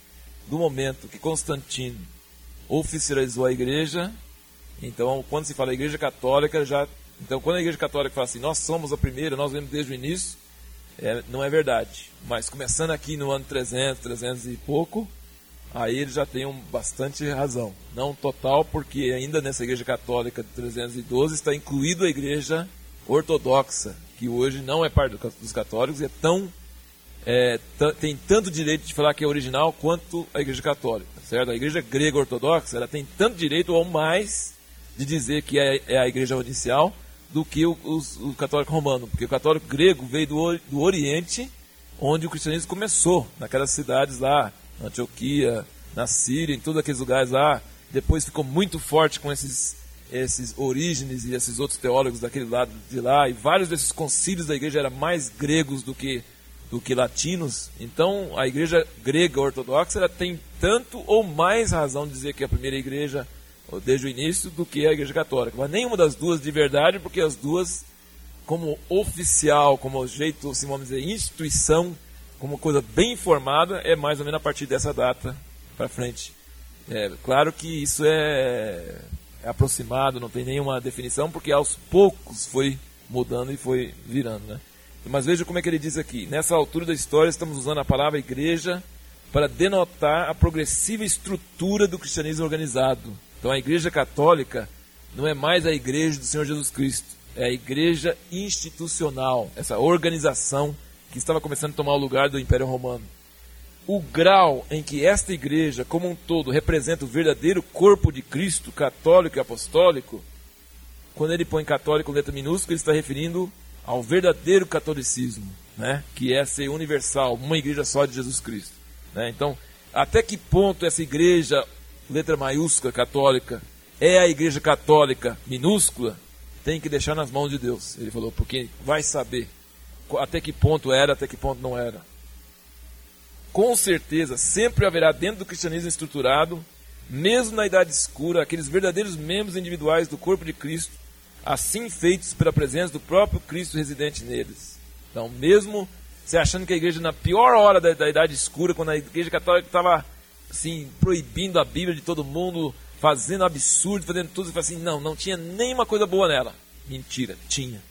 do momento que Constantino oficializou a Igreja, então quando se fala Igreja Católica, já então quando a Igreja Católica fala assim, nós somos a primeira, nós vemos desde o início, é, não é verdade. Mas começando aqui no ano 300, 300 e pouco, aí eles já têm bastante razão. Não total, porque ainda nessa igreja católica de 312 está incluído a igreja ortodoxa, que hoje não é parte dos católicos, é tão é, tem tanto direito de falar que é original quanto a igreja católica, certo? A igreja grega ortodoxa, ela tem tanto direito ou mais de dizer que é, é a igreja inicial do que o, o, católico romano, porque o católico grego veio do, do Oriente, onde o cristianismo começou, naquelas cidades lá, na Antioquia, na Síria, em todos aqueles lugares lá. Depois ficou muito forte com esses, esses Orígenes e esses outros teólogos daquele lado de lá, e vários desses concílios da igreja eram mais gregos do que, do que latinos. Então, a igreja grega ortodoxa tem tanto ou mais razão de dizer que a primeira igreja desde o início do que a Igreja Católica. Mas nenhuma das duas de verdade, porque as duas, como oficial, como jeito, assim, vamos dizer, instituição, como coisa bem informada, é mais ou menos a partir dessa data para frente. É, claro que isso é, é aproximado, não tem nenhuma definição, porque aos poucos foi mudando e foi virando. Né? Mas veja como é que ele diz aqui. Nessa altura da história, estamos usando a palavra igreja para denotar a progressiva estrutura do cristianismo organizado então a Igreja Católica não é mais a Igreja do Senhor Jesus Cristo, é a Igreja institucional, essa organização que estava começando a tomar o lugar do Império Romano. O grau em que esta igreja, como um todo, representa o verdadeiro corpo de Cristo, católico e apostólico, quando ele põe católico letra minúscula, ele está referindo ao verdadeiro catolicismo, né? que é ser universal, uma igreja só de Jesus Cristo. Né? Então, até que ponto essa igreja, letra maiúscula, católica, é a igreja católica minúscula, tem que deixar nas mãos de Deus. Ele falou, porque vai saber até que ponto era, até que ponto não era. Com certeza, sempre haverá dentro do cristianismo estruturado, mesmo na idade escura, aqueles verdadeiros membros individuais do corpo de Cristo, assim feitos pela presença do próprio Cristo residente neles. Então, mesmo você achando que a igreja, na pior hora da, da idade escura, quando a igreja católica estava assim, proibindo a Bíblia de todo mundo, fazendo absurdo, fazendo tudo, fala assim: não, não tinha nenhuma coisa boa nela. Mentira, tinha.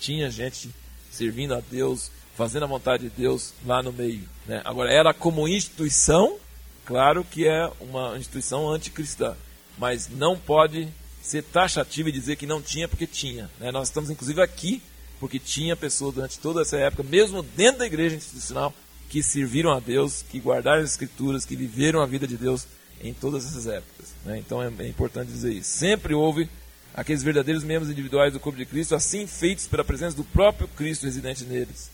Tinha gente servindo a Deus, fazendo a vontade de Deus lá no meio. Né? Agora, ela como instituição, claro que é uma instituição anticristã, mas não pode ser taxativa e dizer que não tinha porque tinha. Né? Nós estamos inclusive aqui porque tinha pessoas durante toda essa época, mesmo dentro da igreja institucional, que serviram a Deus, que guardaram as escrituras, que viveram a vida de Deus em todas essas épocas. Né? Então é, é, importante dizer isso. Sempre houve aqueles verdadeiros membros individuais do corpo de Cristo, assim feitos pela presença do próprio Cristo residente neles.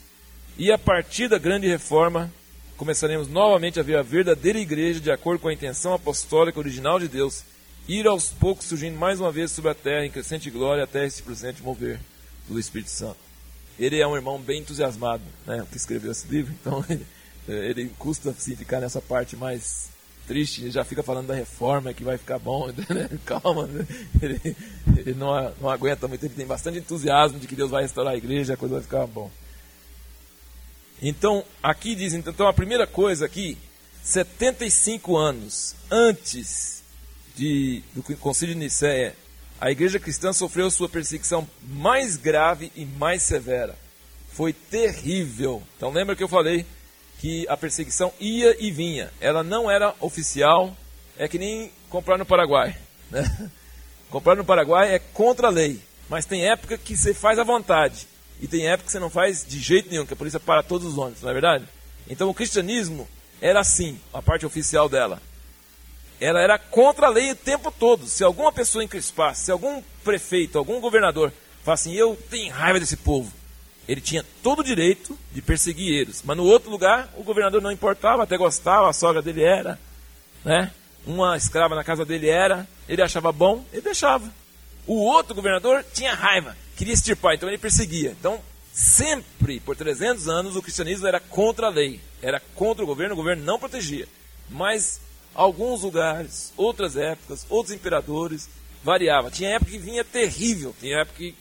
E a partir da grande reforma, começaremos novamente a ver a verdadeira igreja de acordo com a intenção apostólica original de Deus, ir aos poucos surgindo mais uma vez sobre a terra em crescente glória até esse presente mover do Espírito Santo. Ele é um irmão bem entusiasmado, né, que escreveu esse livro, então ele, ele custa assim, ficar nessa parte mais triste, ele já fica falando da reforma que vai ficar bom, né? calma, né? ele, ele não, não aguenta muito, ele tem bastante entusiasmo de que Deus vai restaurar a igreja, a coisa vai ficar bom. Então, aqui diz, então a primeira coisa aqui, 75 anos antes de, do concílio de Nicéia, a igreja cristã sofreu sua perseguição mais grave e mais severa. Foi terrível. Então lembra que eu falei que a perseguição ia e vinha. Ela não era oficial, é que nem comprar no Paraguai. Né? Comprar no Paraguai é contra a lei, mas tem época que você faz à vontade. E tem época que você não faz de jeito nenhum, que a polícia para todos os ônibus, não é verdade? Então o cristianismo era assim, a parte oficial dela ela era contra a lei o tempo todo. Se alguma pessoa encrespasse, se algum prefeito, algum governador falasse assim, eu tenho raiva desse povo, ele tinha todo o direito de perseguir eles. Mas no outro lugar, o governador não importava, até gostava, a sogra dele era, né? Uma escrava na casa dele era, ele achava bom, ele deixava. O outro governador tinha raiva, queria extirpar, então ele perseguia. Então, sempre, por 300 anos, o cristianismo era contra a lei, era contra o governo, o governo não protegia. Mas alguns lugares, outras épocas, outros imperadores, variava. Tinha época que vinha terrível, tinha época que,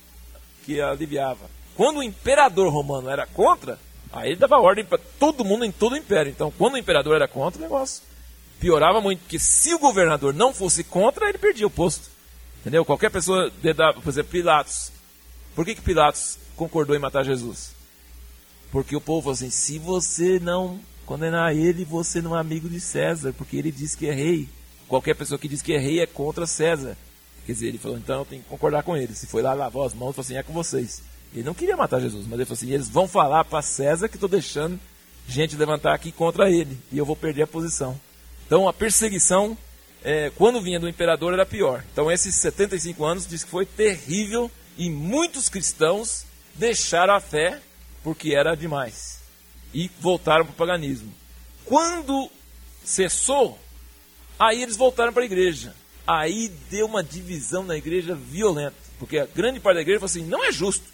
que aliviava. Quando o imperador romano era contra, aí ele dava ordem para todo mundo em todo o império. Então, quando o imperador era contra, o negócio piorava muito, porque se o governador não fosse contra, ele perdia o posto. Entendeu? Qualquer pessoa, por exemplo, Pilatos. Por que, que Pilatos concordou em matar Jesus? Porque o povo falou assim: se você não condenar ele, você não é amigo de César, porque ele diz que é rei. Qualquer pessoa que diz que é rei é contra César. Quer dizer, ele falou, então eu tenho que concordar com ele. Se foi lá lavou as mãos, falou assim, é com vocês. Ele não queria matar Jesus, mas ele falou assim, eles vão falar para César que estou deixando gente levantar aqui contra ele, e eu vou perder a posição. Então a perseguição, é, quando vinha do imperador, era pior. Então esses 75 anos diz que foi terrível, e muitos cristãos deixaram a fé porque era demais e voltaram para o paganismo. Quando cessou, aí eles voltaram para a igreja. Aí deu uma divisão na igreja violenta, porque a grande parte da igreja falou assim: não é justo.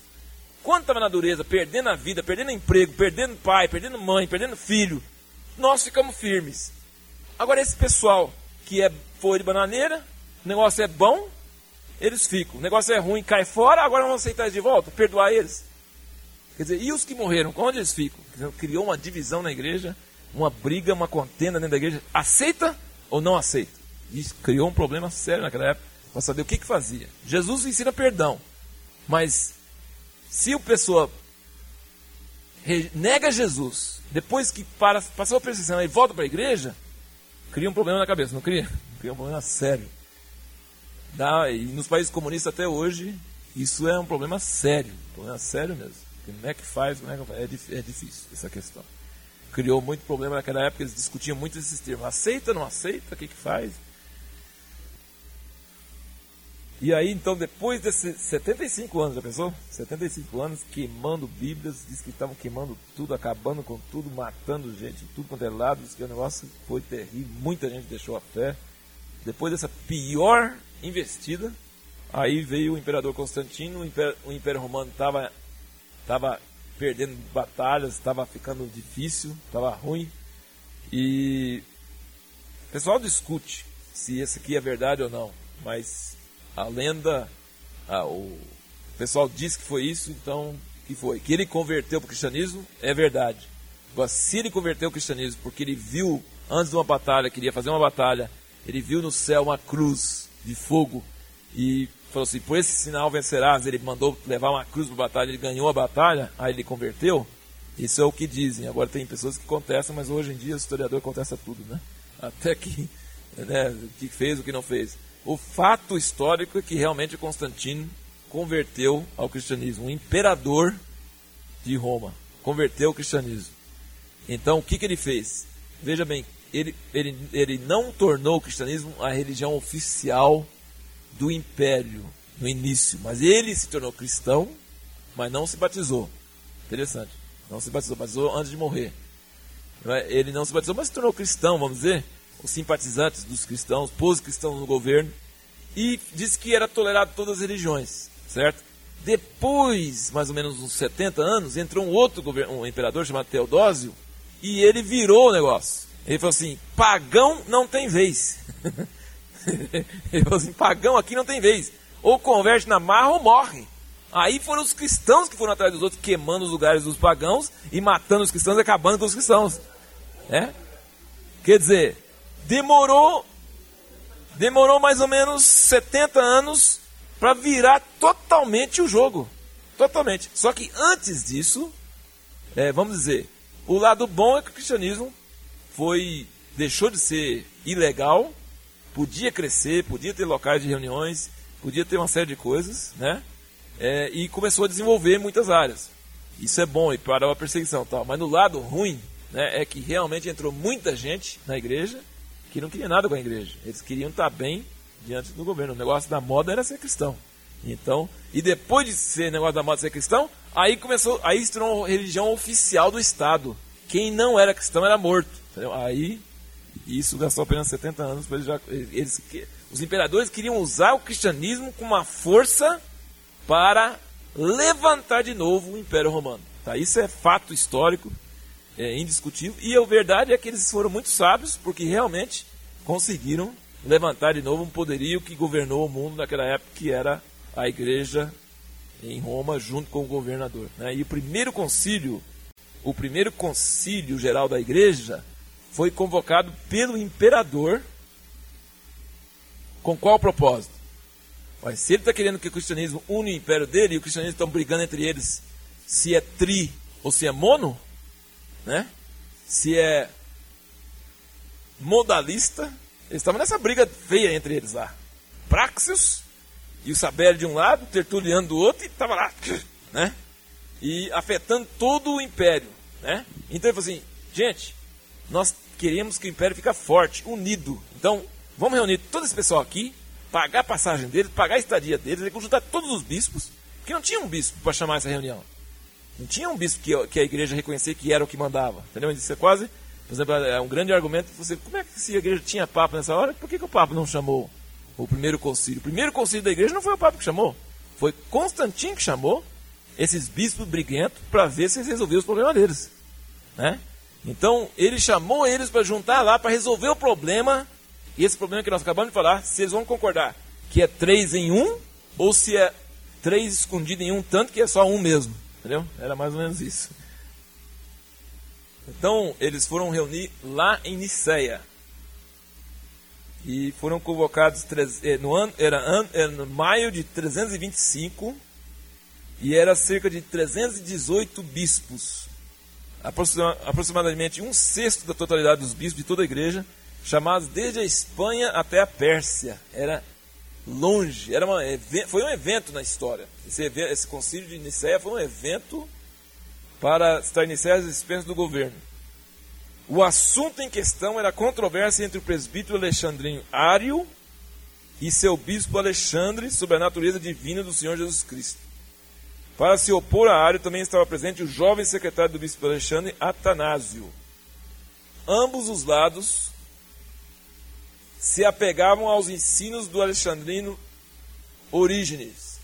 Quando estava na dureza, perdendo a vida, perdendo emprego, perdendo pai, perdendo mãe, perdendo filho, nós ficamos firmes. Agora, esse pessoal que é folha de bananeira, o negócio é bom, eles ficam. O negócio é ruim, cai fora, agora vamos aceitar de volta, perdoar eles. Quer dizer, e os que morreram, onde eles ficam? Dizer, criou uma divisão na igreja, uma briga, uma contenda dentro da igreja. Aceita ou não aceita? Isso criou um problema sério naquela época para saber o que, que fazia. Jesus ensina perdão, mas se a pessoa nega Jesus, depois que para, passou a perseguição e volta para a igreja, cria um problema na cabeça, não cria? Cria um problema sério. Dá, e nos países comunistas até hoje, isso é um problema sério, um problema sério mesmo. Como é que faz? Como é, que é, é difícil essa questão. Criou muito problema naquela época, eles discutiam muito esses termos. Aceita, não aceita? O que, que faz? E aí, então, depois desses 75 anos, já pensou? 75 anos queimando Bíblias, diz que estavam queimando tudo, acabando com tudo, matando gente, tudo quanto é lado, diz que o negócio foi terrível, muita gente deixou a fé. Depois dessa pior investida, aí veio o imperador Constantino, o Império, o Império Romano estava tava perdendo batalhas, estava ficando difícil, estava ruim. E o pessoal discute se esse aqui é verdade ou não, mas a lenda, a, o pessoal diz que foi isso, então que foi? Que ele converteu para o cristianismo é verdade. Agora, se ele converteu ao cristianismo porque ele viu antes de uma batalha, queria fazer uma batalha, ele viu no céu uma cruz de fogo e falou assim: por esse sinal vencerás. Ele mandou levar uma cruz para batalha, ele ganhou a batalha, aí ele converteu. Isso é o que dizem. Agora tem pessoas que contestam, mas hoje em dia o historiador contesta tudo, né? Até que, né, que fez o que não fez. O fato histórico é que realmente Constantino converteu ao cristianismo. Um imperador de Roma converteu ao cristianismo. Então o que, que ele fez? Veja bem, ele, ele, ele não tornou o cristianismo a religião oficial do império no início, mas ele se tornou cristão, mas não se batizou. Interessante. Não se batizou, batizou antes de morrer. É? Ele não se batizou, mas se tornou cristão, vamos dizer. Os simpatizantes dos cristãos, pôs cristãos no governo e disse que era tolerado todas as religiões, certo? Depois, mais ou menos uns 70 anos, entrou um outro um imperador chamado Teodósio e ele virou o negócio. Ele falou assim: pagão não tem vez. ele falou assim: pagão aqui não tem vez. Ou converte na marra ou morre. Aí foram os cristãos que foram atrás dos outros, queimando os lugares dos pagãos e matando os cristãos e acabando com os cristãos. É? Quer dizer, demorou demorou mais ou menos 70 anos para virar totalmente o jogo. Totalmente. Só que antes disso, é, vamos dizer, o lado bom é que o cristianismo foi deixou de ser ilegal, podia crescer, podia ter locais de reuniões, podia ter uma série de coisas, né? É, e começou a desenvolver muitas áreas. Isso é bom e parou a perseguição, tal. Mas no lado ruim, né, é que realmente entrou muita gente na igreja que não queria nada com a igreja. Eles queriam estar bem diante do governo. O negócio da moda era ser cristão. Então, e depois de ser negócio da moda ser cristão, aí começou, aí se tornou religião oficial do Estado. Quem não era cristão era morto. Entendeu? Aí, isso gastou apenas 70 anos para eles já. Eles, os imperadores queriam usar o cristianismo com uma força para levantar de novo o Império Romano. Tá? Isso é fato histórico, é indiscutível. E a verdade é que eles foram muito sábios, porque realmente conseguiram levantar de novo um poderio que governou o mundo naquela época, que era a igreja em Roma, junto com o governador. Né? E o primeiro concílio, o primeiro concílio geral da igreja, foi convocado pelo imperador. Com qual propósito? Mas se ele está querendo que o cristianismo une o império dele e o cristianismo estão brigando entre eles se é tri ou se é mono, né? Se é modalista, eles estavam nessa briga feia entre eles lá. Praxius e o Sabélio de um lado, Tertuliano do outro, e estava lá, né? E afetando todo o império, né? Então ele falou assim, gente, nós queremos que o império fique forte, unido. Então, vamos reunir todo esse pessoal aqui, pagar a passagem deles, pagar a estadia deles, juntar todos os bispos, porque não tinha um bispo para chamar essa reunião. Não tinha um bispo que, que a igreja reconhecia que era o que mandava. Entendeu? Isso é quase, por exemplo, é um grande argumento. Você, como é que se a igreja tinha papa nessa hora, por que, que o papa não chamou o primeiro concílio? O primeiro concílio da igreja não foi o papa que chamou. Foi Constantino que chamou esses bispos briguentos para ver se eles resolviam os problemas deles. Né? Então, ele chamou eles para juntar lá para resolver o problema. E esse problema que nós acabamos de falar, se eles vão concordar que é três em um, ou se é três escondido em um, tanto que é só um mesmo. Entendeu? Era mais ou menos isso. Então, eles foram reunir lá em Niceia. E foram convocados eh, no ano, era, era no maio de 325 e era cerca de 318 bispos aproximadamente um sexto da totalidade dos bispos de toda a igreja, chamados desde a Espanha até a Pérsia. Era longe, era uma, foi um evento na história. Esse, esse concílio de Nicéia foi um evento para estar iniciar as expensas do governo. O assunto em questão era a controvérsia entre o presbítero alexandrino Ário e seu bispo Alexandre sobre a natureza divina do Senhor Jesus Cristo. Para se opor a Ário também estava presente o jovem secretário do bispo Alexandre, Atanásio. Ambos os lados se apegavam aos ensinos do alexandrino Orígenes.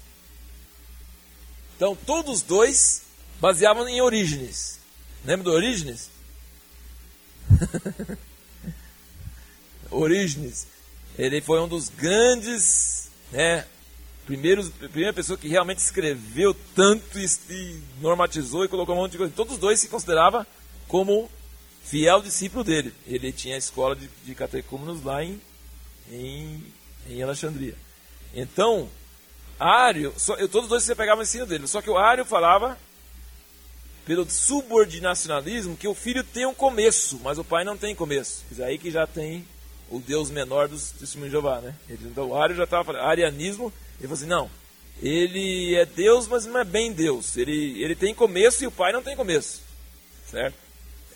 Então, todos dois baseavam em Orígenes. Lembra do Orígenes? Orígenes. Ele foi um dos grandes, né, primeiros, primeira pessoa que realmente escreveu tanto e, e normatizou e colocou um monte de coisa. Todos os dois se consideravam como fiel discípulo dele. Ele tinha a escola de, de catecúmenos lá em, em, em Alexandria. Então, Ário, só, eu, todos dois se pegavam o ensino dele, só que o Ário falava pelo subordinacionalismo que o filho tem um começo, mas o pai não tem começo. É aí que já tem o Deus menor dos testemunhos de Jeová, né? Ele, então o Ário já estava falando, arianismo, ele falou assim, não, ele é Deus, mas não é bem Deus. Ele, ele tem começo e o pai não tem começo. Certo?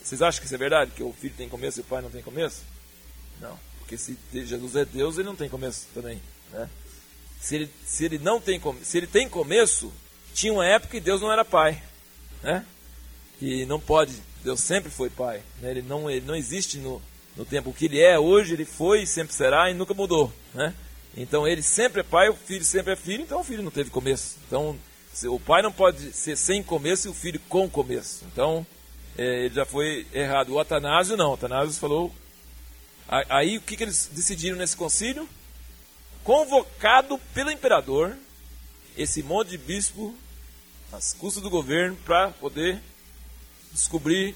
Vocês acham que isso é verdade? Que o filho tem começo e o pai não tem começo? Não. Porque se Jesus é Deus, ele não tem começo também. Né? Se, ele, se ele não tem se ele tem começo, tinha uma época que Deus não era pai. Né? E não pode, Deus sempre foi pai. Né? Ele, não, ele não existe no, no tempo. O que ele é hoje, ele foi, sempre será e nunca mudou. Né? Então ele sempre é pai, o filho sempre é filho, então o filho não teve começo. Então o pai não pode ser sem começo e o filho com começo. Então é, ele já foi errado. O Atanásio não, o Atanásio falou. Aí o que, que eles decidiram nesse concílio? Convocado pelo imperador, esse monte de bispo, às custas do governo, para poder descobrir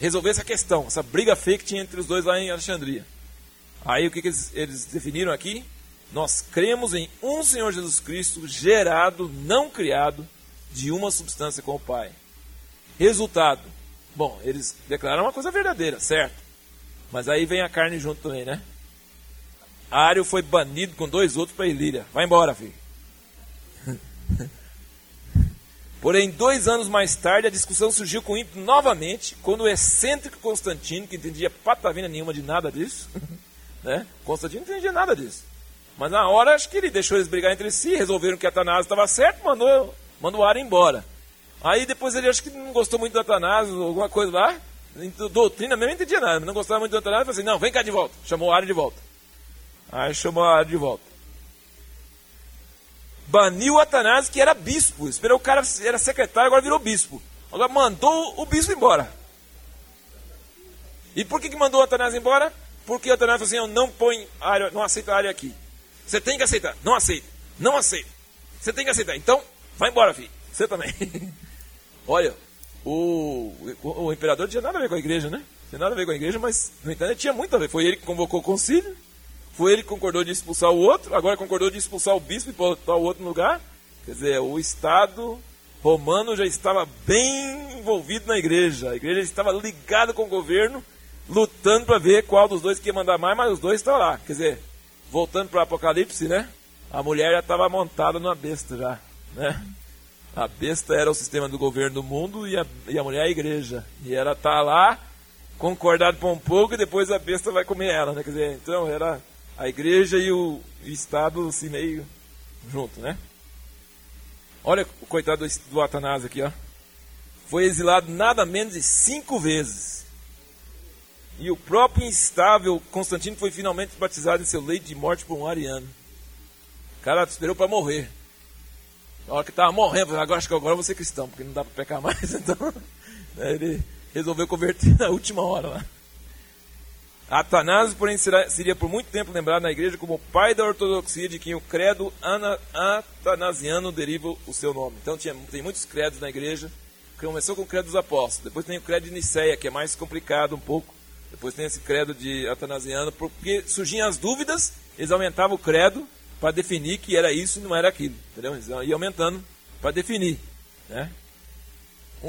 resolver essa questão, essa briga feia que tinha entre os dois lá em Alexandria. Aí o que, que eles, eles definiram aqui? Nós cremos em um Senhor Jesus Cristo, gerado, não criado, de uma substância com o Pai. Resultado: bom, eles declararam uma coisa verdadeira, certo? Mas aí vem a carne junto também, né? Ário foi banido com dois outros para Ilíria. Vai embora, filho. Porém, dois anos mais tarde, a discussão surgiu com ímpeto novamente, quando o excêntrico Constantino, que entendia patavina nenhuma de nada disso, né? Constantino não entendia nada disso. Mas na hora, acho que ele deixou eles brigar entre si, resolveram que Atanásio estava certo, mandou, mandou o Ara embora. Aí depois ele acho que não gostou muito do Atanásio, alguma coisa lá, doutrina mesmo não entendia nada, não gostava muito do Atanásio, falou assim, não, vem cá de volta, chamou o Ara de volta. Aí chamou o Ara de volta baniu Atanásio, que era bispo. Esperou o cara, era secretário, agora virou bispo. Agora mandou o bispo embora. E por que, que mandou o Atanásio embora? Porque o Atanásio falou assim: eu não põe área, não aceito a área aqui. Você tem que aceitar. Não aceita. Não aceita. Você tem que aceitar. Então, vai embora, filho. Você também. Olha, o, o, o, imperador tinha nada a ver com a igreja, né? Tinha nada a ver com a igreja, mas no entanto tinha muito a ver. Foi ele que convocou o concílio. Foi ele que concordou de expulsar o outro, agora concordou de expulsar o bispo e botar o outro no lugar. Quer dizer, o Estado romano já estava bem envolvido na igreja. A igreja estava ligada com o governo, lutando para ver qual dos dois que ia mandar mais, mas os dois estão lá. Quer dizer, voltando para o Apocalipse, né? A mulher já estava montada numa besta já, né? A besta era o sistema do governo do mundo e a, e a mulher é a igreja. E ela está lá, concordado por um pouco, e depois a besta vai comer ela, né? Quer dizer, então era a igreja e o, Estado assim meio junto, né? Olha o coitado do, do Atanásio aqui, ó. Foi exilado nada menos de cinco vezes. E o próprio instável Constantino foi finalmente batizado em seu leito de morte por um ariano. O cara esperou para morrer. Na hora que estava morrendo, agora acho que agora eu vou ser cristão, porque não dá para pecar mais. Então, né, ele resolveu converter na última hora lá. Atanásio, porém, será, seria por muito tempo lembrado na igreja como o pai da ortodoxia, de quem o credo ana, atanasiano deriva o seu nome. Então, tinha, tem muitos credos na igreja. Começou com o credo dos apóstolos, depois tem o credo de Niceia, que é mais complicado um pouco. Depois tem esse credo de atanasiano, porque surgiam as dúvidas, eles aumentavam o credo para definir que era isso e não era aquilo. Entendeu? Eles iam aumentando para definir. Né?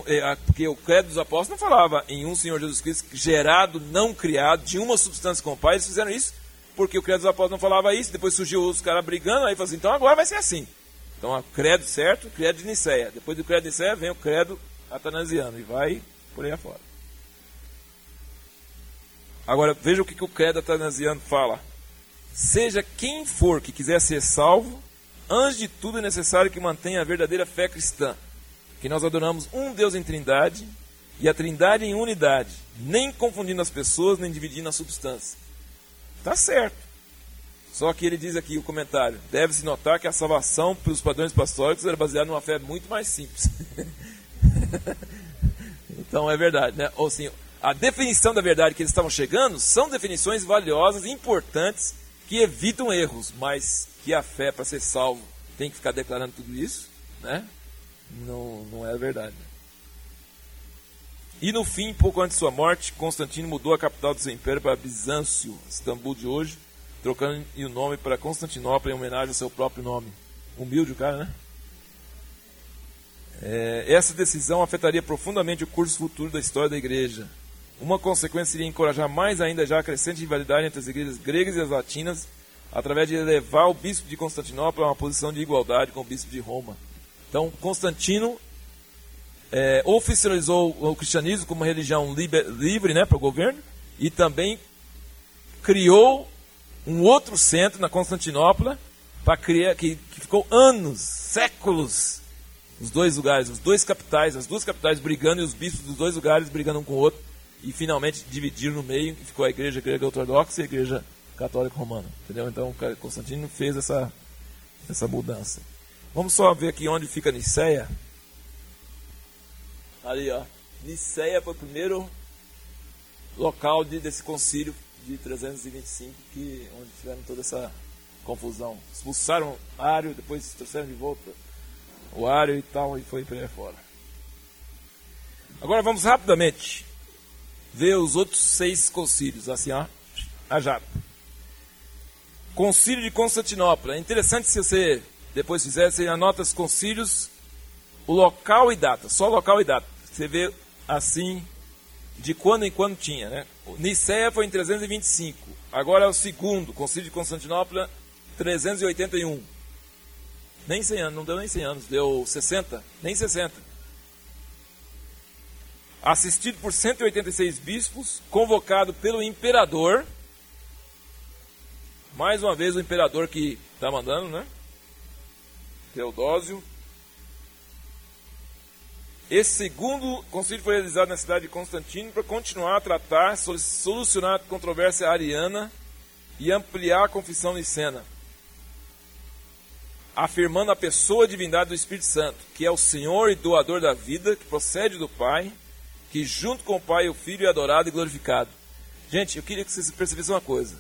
É, porque o credo dos apóstolos não falava em um Senhor Jesus Cristo gerado, não criado, de uma substância com o Pai. Eles fizeram isso porque o credo dos apóstolos não falava isso. Depois surgiu os caras brigando, aí falou assim: então agora vai ser assim. Então, o credo certo, o credo de Nicéia. Depois do credo de Nicéia vem o credo atanasiano e vai por aí afora. Agora, veja o que, que o credo atanasiano fala. Seja quem for que quiser ser salvo, antes de tudo é necessário que mantenha a verdadeira fé cristã, que nós adoramos um Deus em trindade e a trindade em unidade, nem confundindo as pessoas, nem dividindo a substância. Tá certo. Só que ele diz aqui o comentário: deve-se notar que a salvação pelos padrões pastóricos era baseada numa fé muito mais simples. então é verdade, né? Ou assim, a definição da verdade que eles estavam chegando são definições valiosas, importantes, que evitam erros, mas que a fé para ser salvo tem que ficar declarando tudo isso, né? Não, não é verdade. E no fim, pouco antes de sua morte, Constantino mudou a capital do seu império para Bizâncio, Istambul de hoje, trocando o nome para Constantinopla em homenagem ao seu próprio nome. Humilde o cara, né? É, essa decisão afetaria profundamente o curso futuro da história da igreja. Uma consequência seria encorajar mais ainda já a crescente rivalidade entre as igrejas gregas e as latinas, através de elevar o bispo de Constantinopla a uma posição de igualdade com o bispo de Roma. Então, Constantino é, oficializou o cristianismo como uma religião livre né, para o governo e também criou um outro centro na Constantinopla para criar que, que ficou anos, séculos, os dois lugares, os dois capitais, as duas capitais brigando e os bispos dos dois lugares brigando um com o outro e finalmente dividiram no meio e ficou a igreja grega ortodoxa e a igreja católica romana, entendeu? Então Constantino fez essa essa mudança. Vamos só ver aqui onde fica Niceia. Ali, ó. Niceia foi o primeiro local de, desse concílio de 325, que, onde tiveram toda essa confusão. Expulsaram Ário, depois trouxeram de volta o Ário e tal, e foi para fora. Agora vamos rapidamente ver os outros seis concílios, assim, ó, a japa. Concílio de Constantinopla. É interessante se você depois fizer, você anota os concílios, o local e data, só local e data. Você vê assim de quando em quando tinha, né? Niceia foi em 325. Agora é o segundo, Concílio de Constantinopla, 381. Nem 100 anos, não deu nem 100 anos, deu 60, nem 60. Assistido por 186 bispos, convocado pelo imperador. Mais uma vez o imperador que está mandando, né? Teodósio. Esse segundo concílio foi realizado na cidade de Constantino para continuar a tratar, solucionar a controvérsia ariana e ampliar a confissão nicena, afirmando a pessoa e divindade do Espírito Santo, que é o Senhor e doador da vida, que procede do Pai, que junto com o Pai o Filho é adorado e glorificado. Gente, eu queria que vocês percebessem uma coisa.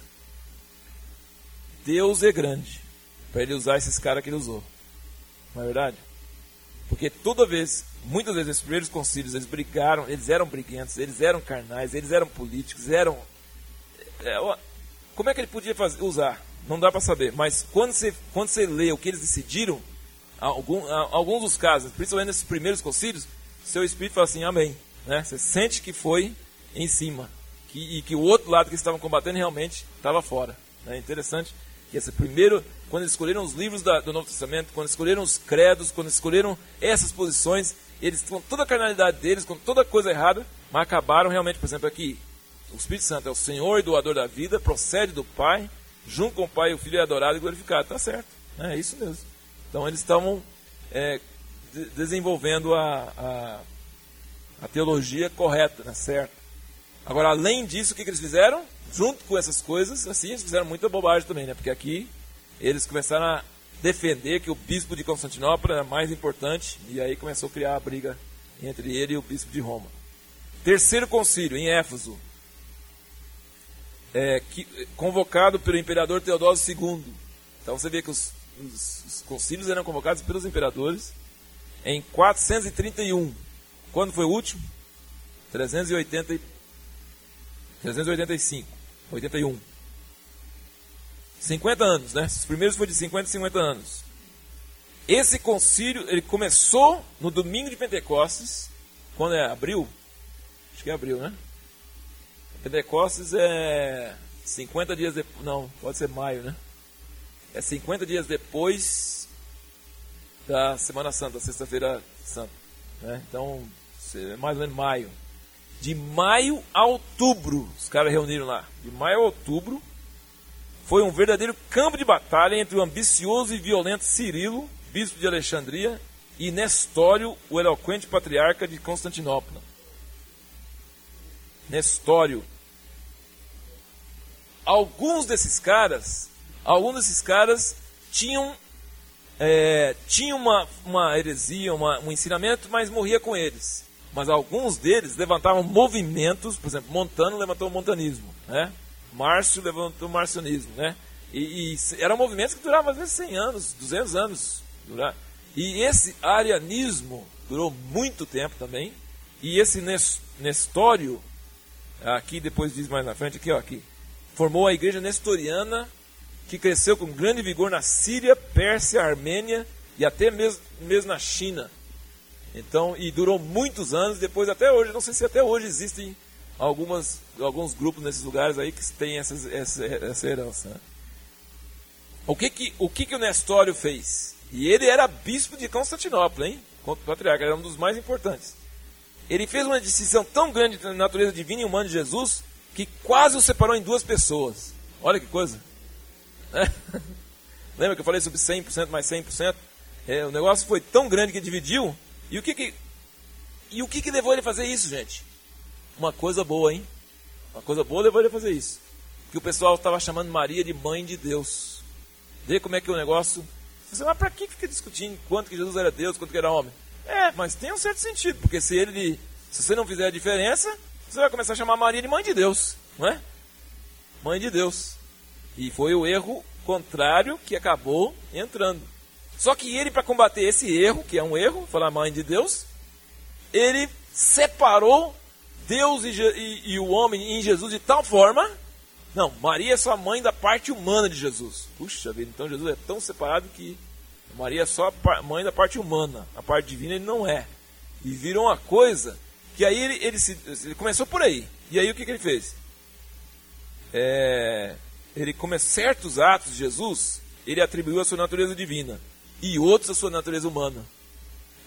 Deus é grande para ele usar esses caras que ele usou. Não é verdade? Porque toda vez, muitas vezes, esses primeiros concílios, eles brigaram, eles eram briguentos, eles eram carnais, eles eram políticos, eram. É, como é que ele podia fazer, usar? Não dá para saber. Mas quando você, quando você lê o que eles decidiram, algum, alguns dos casos, principalmente nesses primeiros concílios, seu espírito fala assim: Amém. Né? Você sente que foi em cima. Que, e que o outro lado que estavam combatendo realmente estava fora. É né? interessante que esse primeiro, quando eles escolheram os livros da, do Novo Testamento, quando escolheram os credos, quando escolheram essas posições, eles com toda a carnalidade deles, com toda a coisa errada, mas acabaram realmente, por exemplo, aqui, o Espírito Santo é o Senhor e doador da vida, procede do Pai, junto com o Pai o Filho é adorado e glorificado. Está certo, é isso mesmo. Então eles estavam é, de desenvolvendo a, a, a, teologia correta, né, certo? Agora, além disso, o que, que eles fizeram? junto com essas coisas, assim, eles fizeram muita bobagem também, né? Porque aqui eles começaram a defender que o bispo de Constantinopla era mais importante, e aí começou a criar a briga entre ele e o bispo de Roma. Terceiro concílio, em Éfeso, é, que, convocado pelo imperador Teodósio II. Então você vê que os, os, os concílios eram convocados pelos imperadores em 431. Quando foi o último? 380, 385. 81. 50 anos, né? Os primeiros foi de 50 e 50 anos. Esse concílio, ele começou no domingo de Pentecostes, quando é abril? Acho que é abril, né? Pentecostes é 50 dias depois, não, pode ser maio, né? É 50 dias depois da Semana Santa, Sexta-feira Santa. Né? Então, mais ou menos maio de maio a outubro, os caras reuniram lá, de maio a outubro, foi um verdadeiro campo de batalha entre o ambicioso e violento Cirilo, bispo de Alexandria, e Nestório, o eloquente patriarca de Constantinopla. Nestório. Alguns desses caras, alguns desses caras tinham é, tinham uma, uma heresia, uma, um ensinamento, mas morria com eles. Mas alguns deles levantavam movimentos, por exemplo, Montano levantou o montanismo, né? Márcio levantou o marcionismo, né? E, e eram movimentos que duravam às vezes 100 anos, 200 anos. Durar. E esse arianismo durou muito tempo também. E esse Nestório, aqui depois diz mais na frente, aqui, ó, aqui, formou a igreja nestoriana que cresceu com grande vigor na Síria, Pérsia, Armênia e até mesmo, mesmo na China. Então, e durou muitos anos, depois até hoje, não sei se até hoje existem algumas, alguns grupos nesses lugares aí que têm essas, essa, essa herança. Né? O, que, que, o que, que o Nestório fez? E ele era bispo de Constantinopla, hein? Patriarca, era um dos mais importantes. Ele fez uma distinção tão grande entre a natureza divina e humana de Jesus que quase o separou em duas pessoas. Olha que coisa. É. Lembra que eu falei sobre 100% mais 100%? É, o negócio foi tão grande que dividiu. E o que que, e o que que levou ele a fazer isso, gente? Uma coisa boa, hein? Uma coisa boa levou ele a fazer isso. Que o pessoal estava chamando Maria de mãe de Deus. Vê como é que o negócio. Você, mas para que fica discutindo quanto que Jesus era Deus, quanto que era homem? É, mas tem um certo sentido, porque se ele. Se você não fizer a diferença, você vai começar a chamar Maria de mãe de Deus, não é? Mãe de Deus. E foi o erro contrário que acabou entrando. Só que ele, para combater esse erro, que é um erro, falar mãe de Deus, ele separou Deus e, e, e, o homem em Jesus de tal forma. Não, Maria é só mãe da parte humana de Jesus. Puxa vida, então Jesus é tão separado que Maria é só mãe da parte humana. A parte divina ele não é. E virou uma coisa que aí ele, ele, se, ele começou por aí. E aí o que, que ele fez? É, ele come certos atos de Jesus, ele atribuiu a sua natureza divina. E outros a sua natureza humana.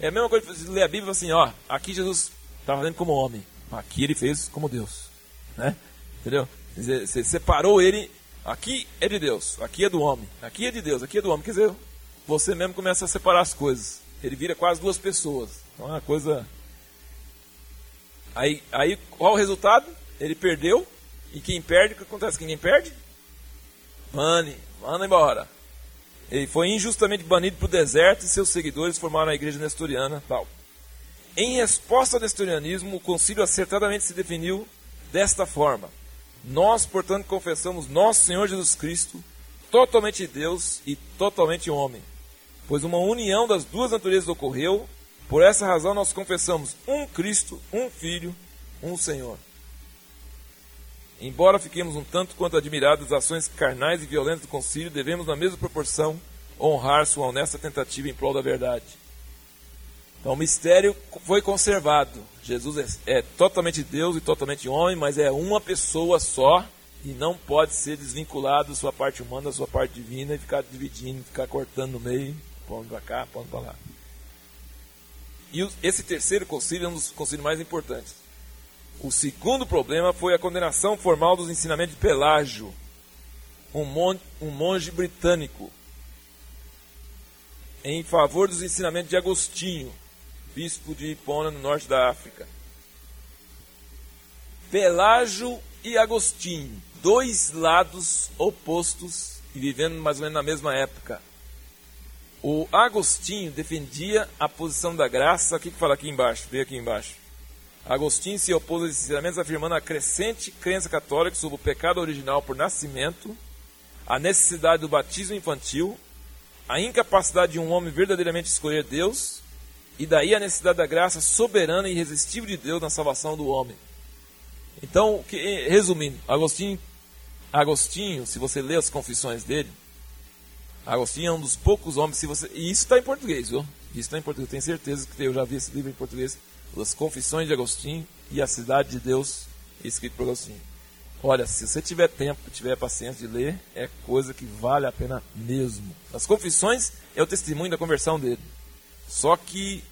É a mesma coisa você lê a Bíblia assim, ó, aqui Jesus estava fazendo como homem. Aqui ele fez como Deus. Né? Entendeu? Você separou ele. Aqui é de Deus, aqui é do homem. Aqui é de Deus, aqui é do homem. Quer dizer, você mesmo começa a separar as coisas. Ele vira quase duas pessoas. Então é uma coisa. Aí, aí qual o resultado? Ele perdeu. E quem perde, o que acontece? Quem perde? Mane, manda embora. Ele foi injustamente banido para o deserto e seus seguidores formaram a igreja nestoriana. Tal. Em resposta ao nestorianismo, o concílio acertadamente se definiu desta forma: Nós, portanto, confessamos nosso Senhor Jesus Cristo, totalmente Deus e totalmente homem, pois uma união das duas naturezas ocorreu. Por essa razão, nós confessamos um Cristo, um Filho, um Senhor. Embora fiquemos um tanto quanto admirados das ações carnais e violentas do concílio, devemos, na mesma proporção, honrar sua honesta tentativa em prol da verdade. Então o mistério foi conservado. Jesus é, é, totalmente Deus e totalmente homem, mas é uma pessoa só e não pode ser desvinculado sua parte humana da sua parte divina e ficar dividindo, ficar cortando no meio, pondo para cá, pondo para lá. E esse terceiro concílio é um dos concílios mais importantes. O segundo problema foi a condenação formal dos ensinamentos de Pelágio, um monge, um monge britânico, em favor dos ensinamentos de Agostinho, bispo de Hipona, no norte da África. Pelágio e Agostinho, dois lados opostos e vivendo mais ou menos na mesma época. O Agostinho defendia a posição da graça. O que, que fala aqui embaixo? Vê aqui embaixo. Agostinho se opôs a esses ensinamentos, afirmando a crescente crença católica sobre o pecado original por nascimento, a necessidade do batismo infantil, a incapacidade de um homem verdadeiramente escolher Deus e daí a necessidade da graça soberana e irresistível de Deus na salvação do homem. Então, resumindo, Agostinho, Agostinho, se você ler as confissões dele, Agostinho é um dos poucos homens, se você, e isso está em português, viu? Isso está em português, eu tenho certeza que eu já vi esse livro em português, as Confissões de Agostinho e a Cidade de Deus, escrito por Agostinho. Olha, se você tiver tempo, tiver paciência de ler, é coisa que vale a pena mesmo. As Confissões é o testemunho da conversão dele. Só que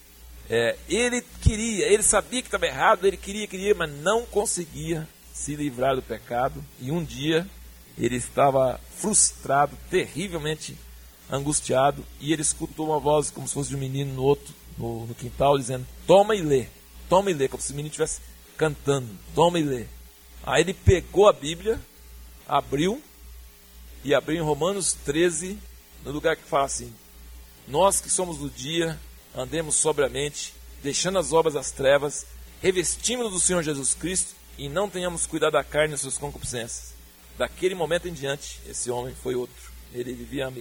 é, ele queria, ele sabia que estava errado, ele queria, queria, mas não conseguia se livrar do pecado. E um dia Ele estava frustrado, terrivelmente angustiado, e ele escutou uma voz como se fosse de um menino no outro, no, no quintal, dizendo: Toma e lê, toma e lê, como se o menino estivesse cantando, toma e lê. Aí ele pegou a Bíblia, abriu, e abriu em Romanos 13, no lugar que fala assim: Nós que somos do dia, andemos sobriamente, deixando as obras das trevas, revestimos do Senhor Jesus Cristo e não tenhamos cuidado da carne e suas concupiscências. Daquele momento em diante, esse homem foi outro. Ele vivia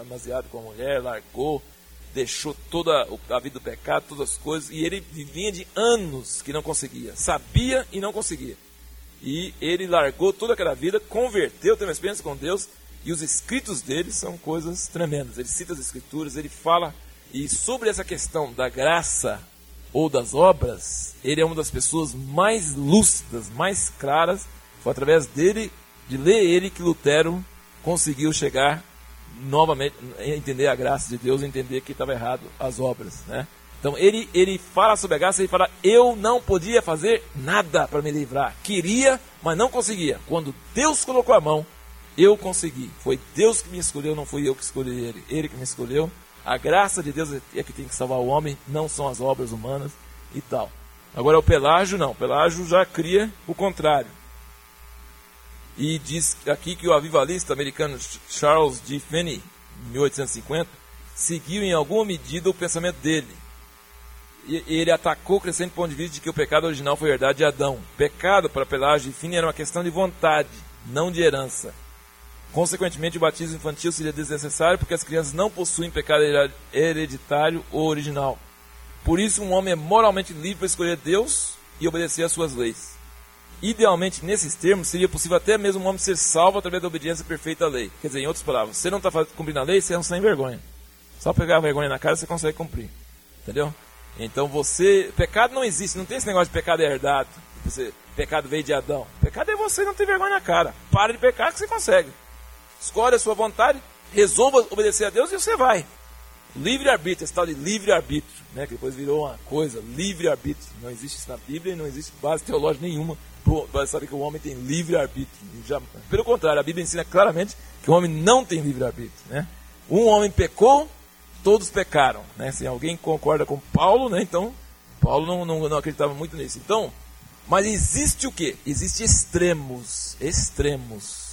amasiado com a mulher, largou, deixou toda a vida do pecado, todas as coisas, e ele vivia de anos que não conseguia. Sabia e não conseguia. E ele largou toda aquela vida, converteu, teve uma experiência com Deus, e os escritos dele são coisas tremendas. Ele cita as escrituras, ele fala, e sobre essa questão da graça ou das obras, ele é uma das pessoas mais lúcidas, mais claras. Foi através dele, de ler ele, que Lutero conseguiu chegar novamente entender a graça de Deus, entender que estava errado as obras, né? Então ele, ele fala sobre a graça, ele fala: Eu não podia fazer nada para me livrar. Queria, mas não conseguia. Quando Deus colocou a mão, eu consegui. Foi Deus que me escolheu, não fui eu que escolhi ele. Ele que me escolheu. A graça de Deus é que tem que salvar o homem, não são as obras humanas e tal. Agora o Pelágio não. O Pelágio já cria o contrário. E diz aqui que o avivalista americano Charles D. Finney, 1850, seguiu em alguma medida o pensamento dele e ele atacou o crescente ponto de vista de que o pecado original foi herdade de Adão. Pecado para Pelágio e Fini era uma questão de vontade, não de herança. Consequentemente, o batismo infantil seria desnecessário porque as crianças não possuem pecado hereditário ou original. Por isso, um homem é moralmente livre para escolher Deus e obedecer às suas leis. Idealmente, nesses termos, seria possível até mesmo um homem ser salvo através da obediência perfeita à lei. Quer dizer, em outras palavras, você não está cumprindo a lei, você é um sem vergonha. Só pegar vergonha na cara você consegue cumprir. Entendeu? Então você. Pecado não existe, não tem esse negócio de pecado herdado. Você, pecado veio de Adão. Pecado é você não ter vergonha na cara. Para de pecar que você consegue. Escolhe a sua vontade, resolva obedecer a Deus e você vai. Livre-arbítrio, esse tal de livre-arbítrio, né, que depois virou uma coisa, livre-arbítrio. Não existe isso na Bíblia e não existe base teológica nenhuma para saber que o homem tem livre-arbítrio. Pelo contrário, a Bíblia ensina claramente que o homem não tem livre-arbítrio. Né? Um homem pecou, todos pecaram. Né? Se alguém concorda com Paulo, né? então Paulo não, não, não acreditava muito nisso. Então, mas existe o que? Existe extremos, extremos.